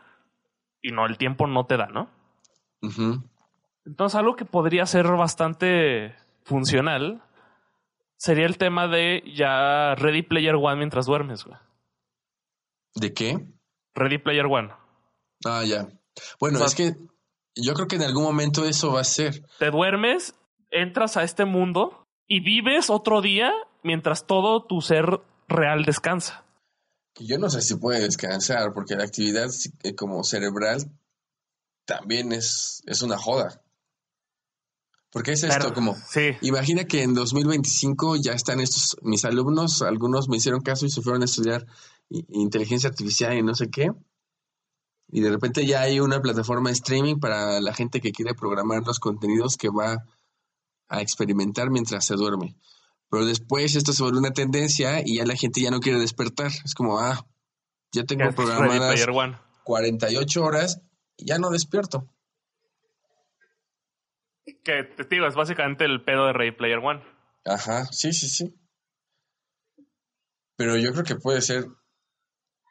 y no, el tiempo no te da, ¿no? Entonces algo que podría ser bastante funcional sería el tema de ya Ready Player One mientras duermes, güey. ¿De qué? Ready Player One. Ah, ya. Bueno, es que yo creo que en algún momento eso va a ser. Te duermes, entras a este mundo y vives otro día mientras todo tu ser real descansa. Yo no sé si puede descansar, porque la actividad eh, como cerebral también es, es una joda. Porque es esto, como, imagina que en 2025 ya están estos, mis alumnos, algunos me hicieron caso y se fueron a estudiar inteligencia artificial y no sé qué. Y de repente ya hay una plataforma de streaming para la gente que quiere programar los contenidos que va a experimentar mientras se duerme. Pero después esto se vuelve una tendencia y ya la gente ya no quiere despertar. Es como, ah, ya tengo programadas 48 horas y ya no despierto. Que te digo, es básicamente el pedo de Ready Player One. Ajá, sí, sí, sí. Pero yo creo que puede ser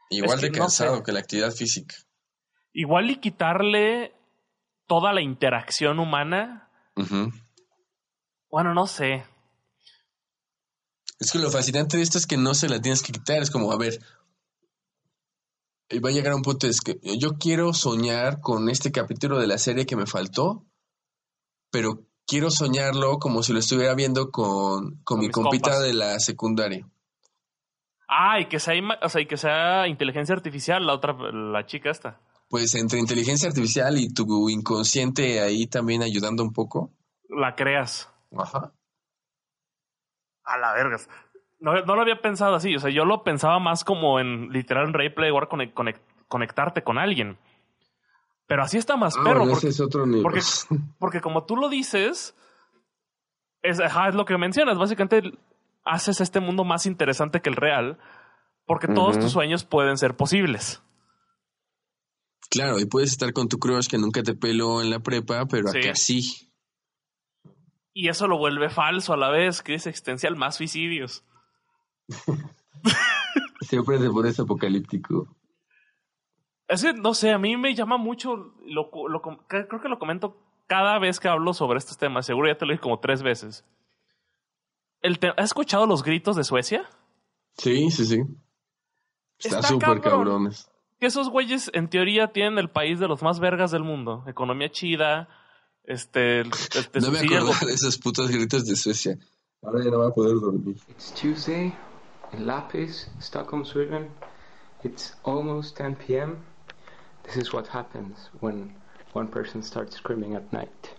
igual de cansado que la actividad física. Igual y quitarle toda la interacción humana. Bueno, no sé. Es que lo fascinante de esto es que no se la tienes que quitar. Es como, a ver, va a llegar un punto, es que yo quiero soñar con este capítulo de la serie que me faltó, pero quiero soñarlo como si lo estuviera viendo con, mi compita de la secundaria. Ah, y que sea, o sea, y que sea inteligencia artificial, la otra, la chica esta. Pues entre inteligencia artificial y tu inconsciente ahí también ayudando un poco. La creas. Ajá a la verga. No, lo había pensado así. O sea, yo lo pensaba más como en literal en replay o conectarte con alguien. Pero así está más ah, perro. porque, es otro nivel. Porque, como tú lo dices, es, es lo que mencionas. Básicamente haces este mundo más interesante que el real. Porque todos tus sueños pueden ser posibles. Claro, y puedes estar con tu crush que nunca te peló en la prepa, pero acá sí. Y eso lo vuelve falso a la vez, que es existencial más suicidios. [LAUGHS] Siempre se pone apocalíptico. Es que, no sé, a mí me llama mucho, lo, creo que lo comento cada vez que hablo sobre estos temas, seguro ya te lo dije como tres veces. El ¿Has escuchado los gritos de Suecia? Sí, sí, sí. Está súper cabrones. Que esos güeyes, en teoría, tienen el país de los más vergas del mundo. Economía chida, este, este no me acordaba de esos putos gritos de Suecia. Ahora ya no va a poder dormir. It's Tuesday in Lapis, Stockholm, Sweden. It's almost 10 p.m. This is what happens when one person starts screaming at night.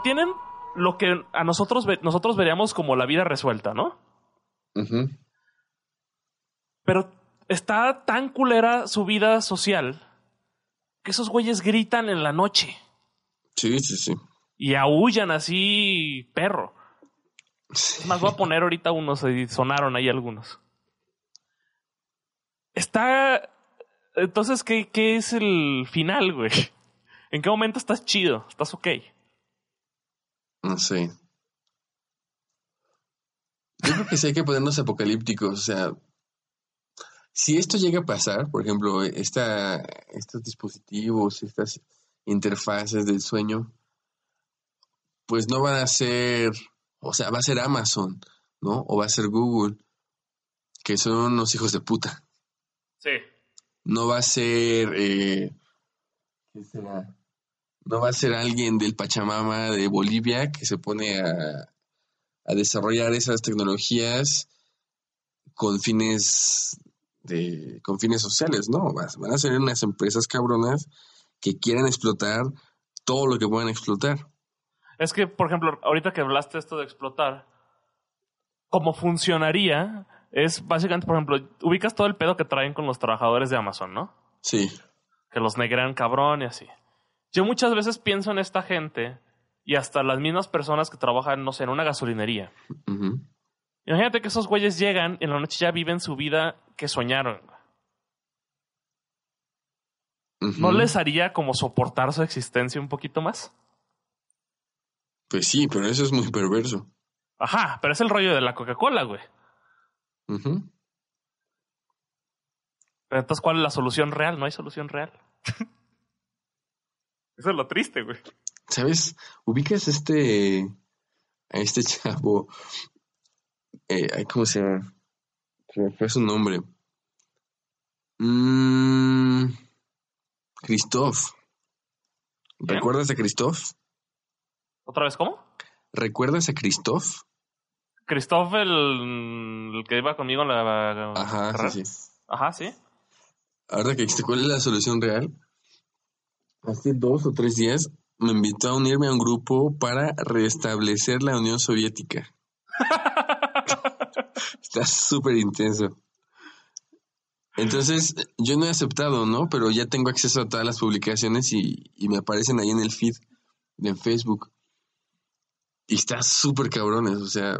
Tienen lo que a nosotros, nosotros veríamos como la vida resuelta, ¿no? Pero está tan culera su vida social que esos güeyes gritan en la noche. Sí, sí, sí. Y aullan así, perro. Es más, voy a poner ahorita unos y sonaron ahí algunos. Está. Entonces, ¿qué, qué es el final, güey? ¿En qué momento estás chido? ¿Estás ok? No sé. Yo creo que sí hay que ponernos apocalípticos. O sea, si esto llega a pasar, por ejemplo, esta, estos dispositivos, estas interfaces del sueño, pues no van a ser, o sea, va a ser Amazon, ¿no? O va a ser Google, que son unos hijos de puta. Sí. No va a ser, eh, ¿qué será? No va a ser alguien del Pachamama de Bolivia que se pone a, desarrollar esas tecnologías con fines de con fines sociales, no, van a ser unas empresas cabronas que quieran explotar todo lo que puedan explotar. Es que, por ejemplo, ahorita que hablaste esto de explotar, cómo funcionaría es básicamente, por ejemplo, ubicas todo el pedo que traen con los trabajadores de Amazon, ¿no? Sí. Que los negrean cabrón y así. Yo muchas veces pienso en esta gente y hasta las mismas personas que trabajan, no sé, en una gasolinería. Imagínate que esos güeyes llegan y en la noche ya viven su vida que soñaron. ¿No les haría como soportar su existencia un poquito más? Pues sí, pero eso es muy perverso. Ajá, pero es el rollo de la Coca-Cola, güey. Pero entonces, ¿cuál es la solución real? No hay solución real. [LAUGHS] Eso es lo triste, güey. ¿Sabes? Ubicas este. a este [LAUGHS] chavo. Eh, ¿Cómo se llama? Fue su nombre. Mmm. Christoph. ¿Recuerdas a Christoph? ¿Otra vez cómo? ¿Recuerdas a Christoph? Christoph, el, que iba conmigo en la. Ajá, sí, Ajá, sí. Ahora que ¿cuál es la solución real? Hace dos o tres días me invitó a unirme a un grupo para restablecer la Unión Soviética. [LAUGHS] Está súper intenso. Entonces, yo no he aceptado, ¿no? Pero ya tengo acceso a todas las publicaciones y, me aparecen ahí en el feed de Facebook. Y está súper cabrones, o sea.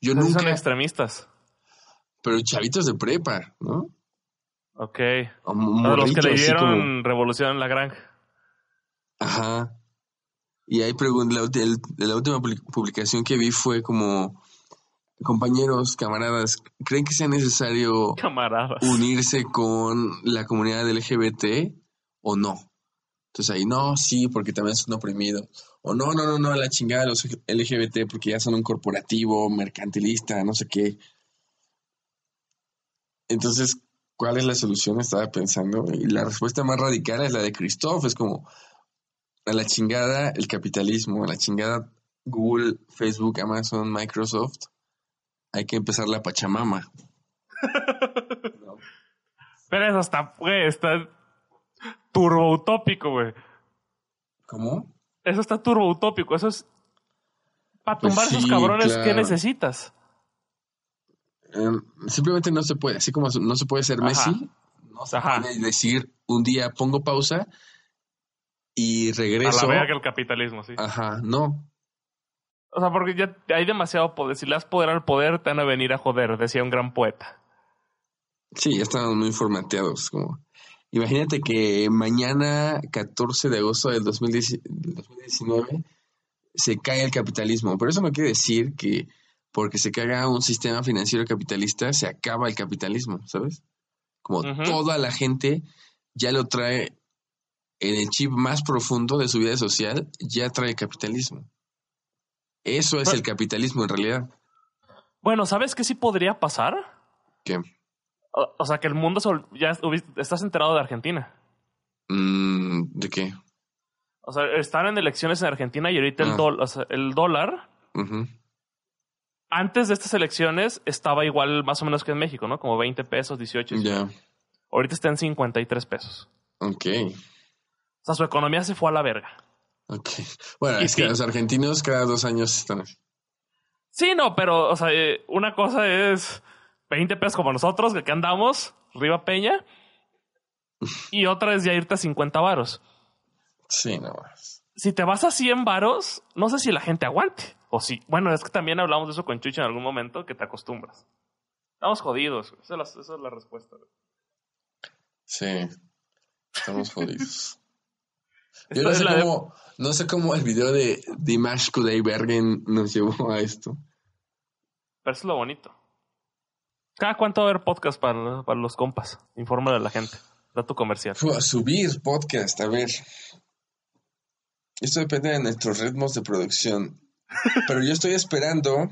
Yo nunca. Son extremistas. Pero chavitos de prepa, ¿no? Ok. los que leyeron Revolución en la Granja. Ajá. Y ahí la, la última publicación que vi fue como compañeros, camaradas, ¿creen que sea necesario unirse con la comunidad LGBT o no? Entonces ahí, no, sí, porque también son oprimidos. O no, no, no, no, la chingada de los LGBT porque ya son un corporativo, mercantilista, no sé qué. Entonces, ¿cuál es la solución? Estaba pensando. Y la respuesta más radical es la de Christoph. Es como, a la chingada el capitalismo, a la chingada Google, Facebook, Amazon, Microsoft hay que empezar la Pachamama. [LAUGHS] Pero eso está, güey, está turbo utópico, güey. ¿Cómo? Eso está turbo utópico. Eso es. Para pues tumbar esos cabrones, ¿qué necesitas? Em, simplemente no se puede. Así como no se puede ser Messi, no se puede decir un día pongo pausa y regreso. A la que el capitalismo, sí. Ajá, no. O sea, porque ya hay demasiado poder. Si le das poder al poder, te van a venir a joder, decía un gran poeta. Sí, ya estamos muy formateados. Como... Imagínate que mañana, 14 de agosto del 2019, se cae el capitalismo. Pero eso no quiere decir que porque se caiga un sistema financiero capitalista, se acaba el capitalismo, ¿sabes? Como toda la gente ya lo trae en el chip más profundo de su vida social, ya trae capitalismo. Eso es el capitalismo en realidad. Bueno, ¿sabes qué sí podría pasar? ¿Qué? O, sea, que el mundo ya estás enterado de Argentina. Mm, ¿De qué? O sea, están en elecciones en Argentina y ahorita el, ah. el dólar. Antes de estas elecciones estaba igual más o menos que en México, ¿no? Como 20 pesos, 18. Ya. Ahorita está en 53 pesos. Ok. O sea, su economía se fue a la verga. Ok. Bueno, es que los argentinos cada dos años están así. Sí, no, pero, o sea, eh, una cosa es 20 pesos como nosotros, que aquí andamos, arriba Peña, [LAUGHS] y otra es ya irte a 50 varos. Sí, no Si te vas a 100 varos, no sé si la gente aguante. O si, bueno, es que también hablamos de eso con Chucho en algún momento, que te acostumbras. Estamos jodidos, esa es la, esa es la respuesta. Sí, estamos jodidos. [LAUGHS] Yo no sé, cómo, no sé cómo el video de Dimash Bergen nos llevó a esto. Pero eso es lo bonito. ¿Cada cuánto va a haber podcast para, para los compas? Informa a la gente. Dato comercial. A subir podcast, a ver. Esto depende de nuestros ritmos de producción. Pero yo estoy esperando,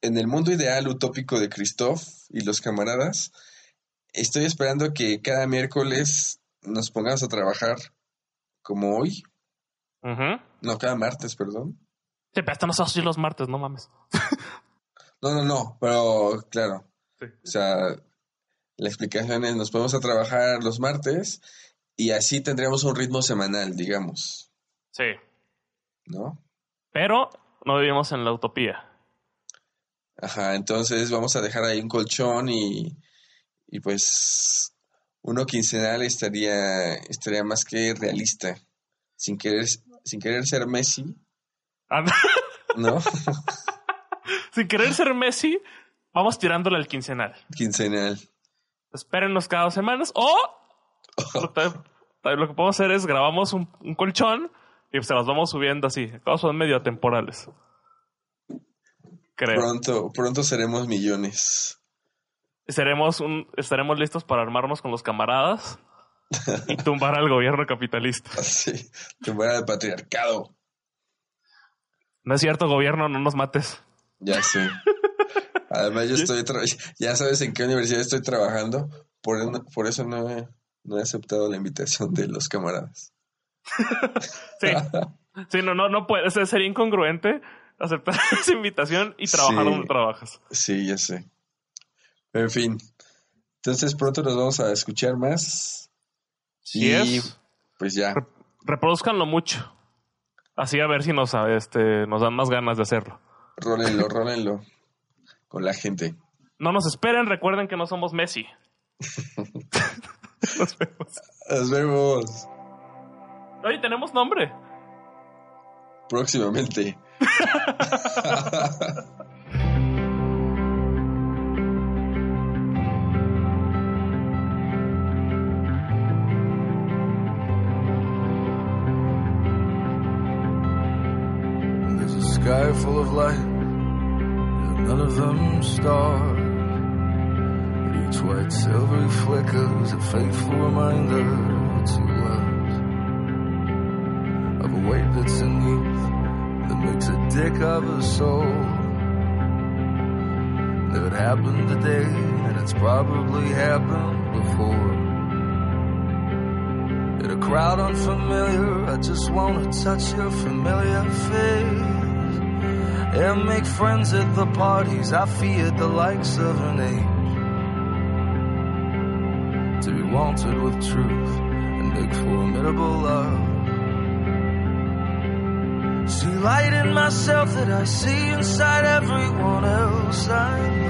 en el mundo ideal utópico de Christoph y los camaradas, estoy esperando que cada miércoles nos pongamos a trabajar como hoy. No, cada martes, perdón. Sí, pero son así los martes, no mames. [LAUGHS] no, no, no, pero claro. O sea, la explicación es, nos podemos a trabajar los martes y así tendríamos un ritmo semanal, digamos. Sí. ¿No? Pero no vivimos en la utopía. Ajá, entonces vamos a dejar ahí un colchón y, y pues uno quincenal estaría, estaría más que realista. Sin querer, sin querer ser Messi. ¿No? [LAUGHS] sin querer ser Messi, vamos tirándole al quincenal. Quincenal. Espérenos cada dos semanas. O [LAUGHS] lo, que podemos hacer es grabamos un, colchón y se las vamos subiendo así. Son medio temporales. Pronto, pronto seremos millones. Seremos un, estaremos listos para armarnos con los camaradas [LAUGHS] y tumbar al gobierno capitalista. Sí, tumbar al patriarcado. No es cierto, gobierno, no nos mates. Ya sé. Además, yo [LAUGHS] estoy, ya sabes en qué universidad estoy trabajando, por, por eso no he, no he aceptado la invitación de los camaradas. Sí, sí, no, no, no puede, sería incongruente aceptar [LAUGHS] esa invitación y trabajar donde trabajas. Sí, ya sé. En fin. Entonces pronto nos vamos a escuchar más. Sí y pues ya. reproduzcanlo mucho. Así a ver si nos, este, nos dan más ganas de hacerlo. Rólenlo, [LAUGHS] rólenlo. Con la gente. No nos esperen, recuerden que no somos Messi. [LAUGHS] nos vemos. Nos vemos. Oye, tenemos nombre. Próximamente. [LAUGHS] There's a sky full of light, and none of them stars. But each white silvery flicker is a faithful reminder to a weight that's in you that makes a dick of a soul. It happened today, and it's probably happened before. In a crowd unfamiliar, I just wanna touch your familiar face. And make friends at the parties, I feared the likes of an age. To be wanted with truth and make formidable love. See light in myself that I see inside everyone else. I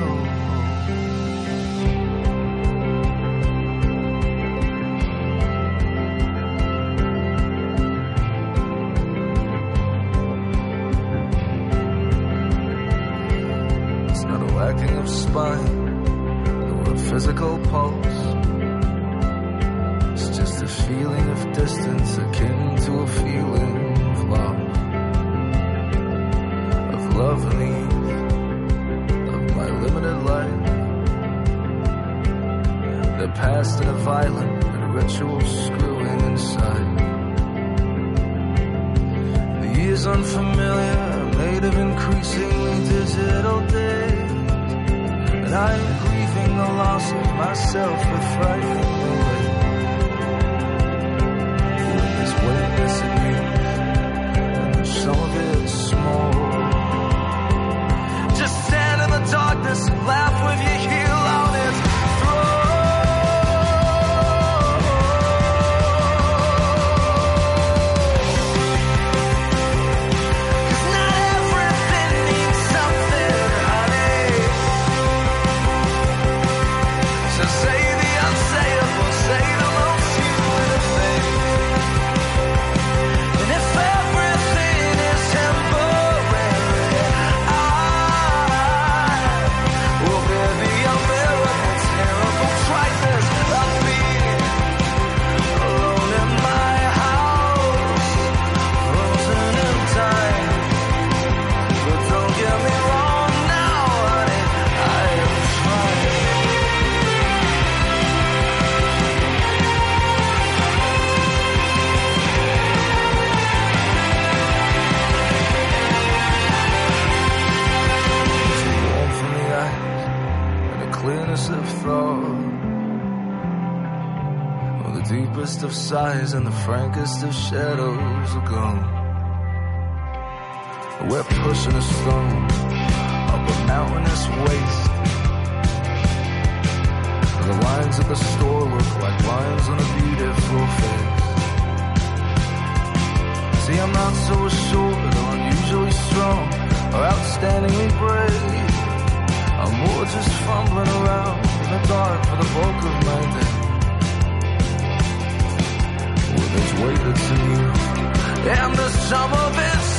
sighs and the frankest of shadows are gone. We're pushing a stone up a mountainous waste. The lines at the store look like lines on a beautiful face. See, I'm not so assured outstandingly brave. I'm more just fumbling around in the dark for the bulk of my day. When there's weight that's in you, and the sum of it's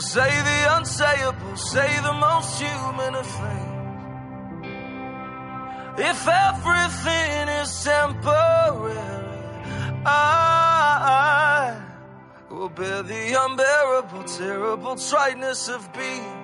say the unsayable say the most human of things. If everything is temporary, I will bear the unbearable, terrible triteness of being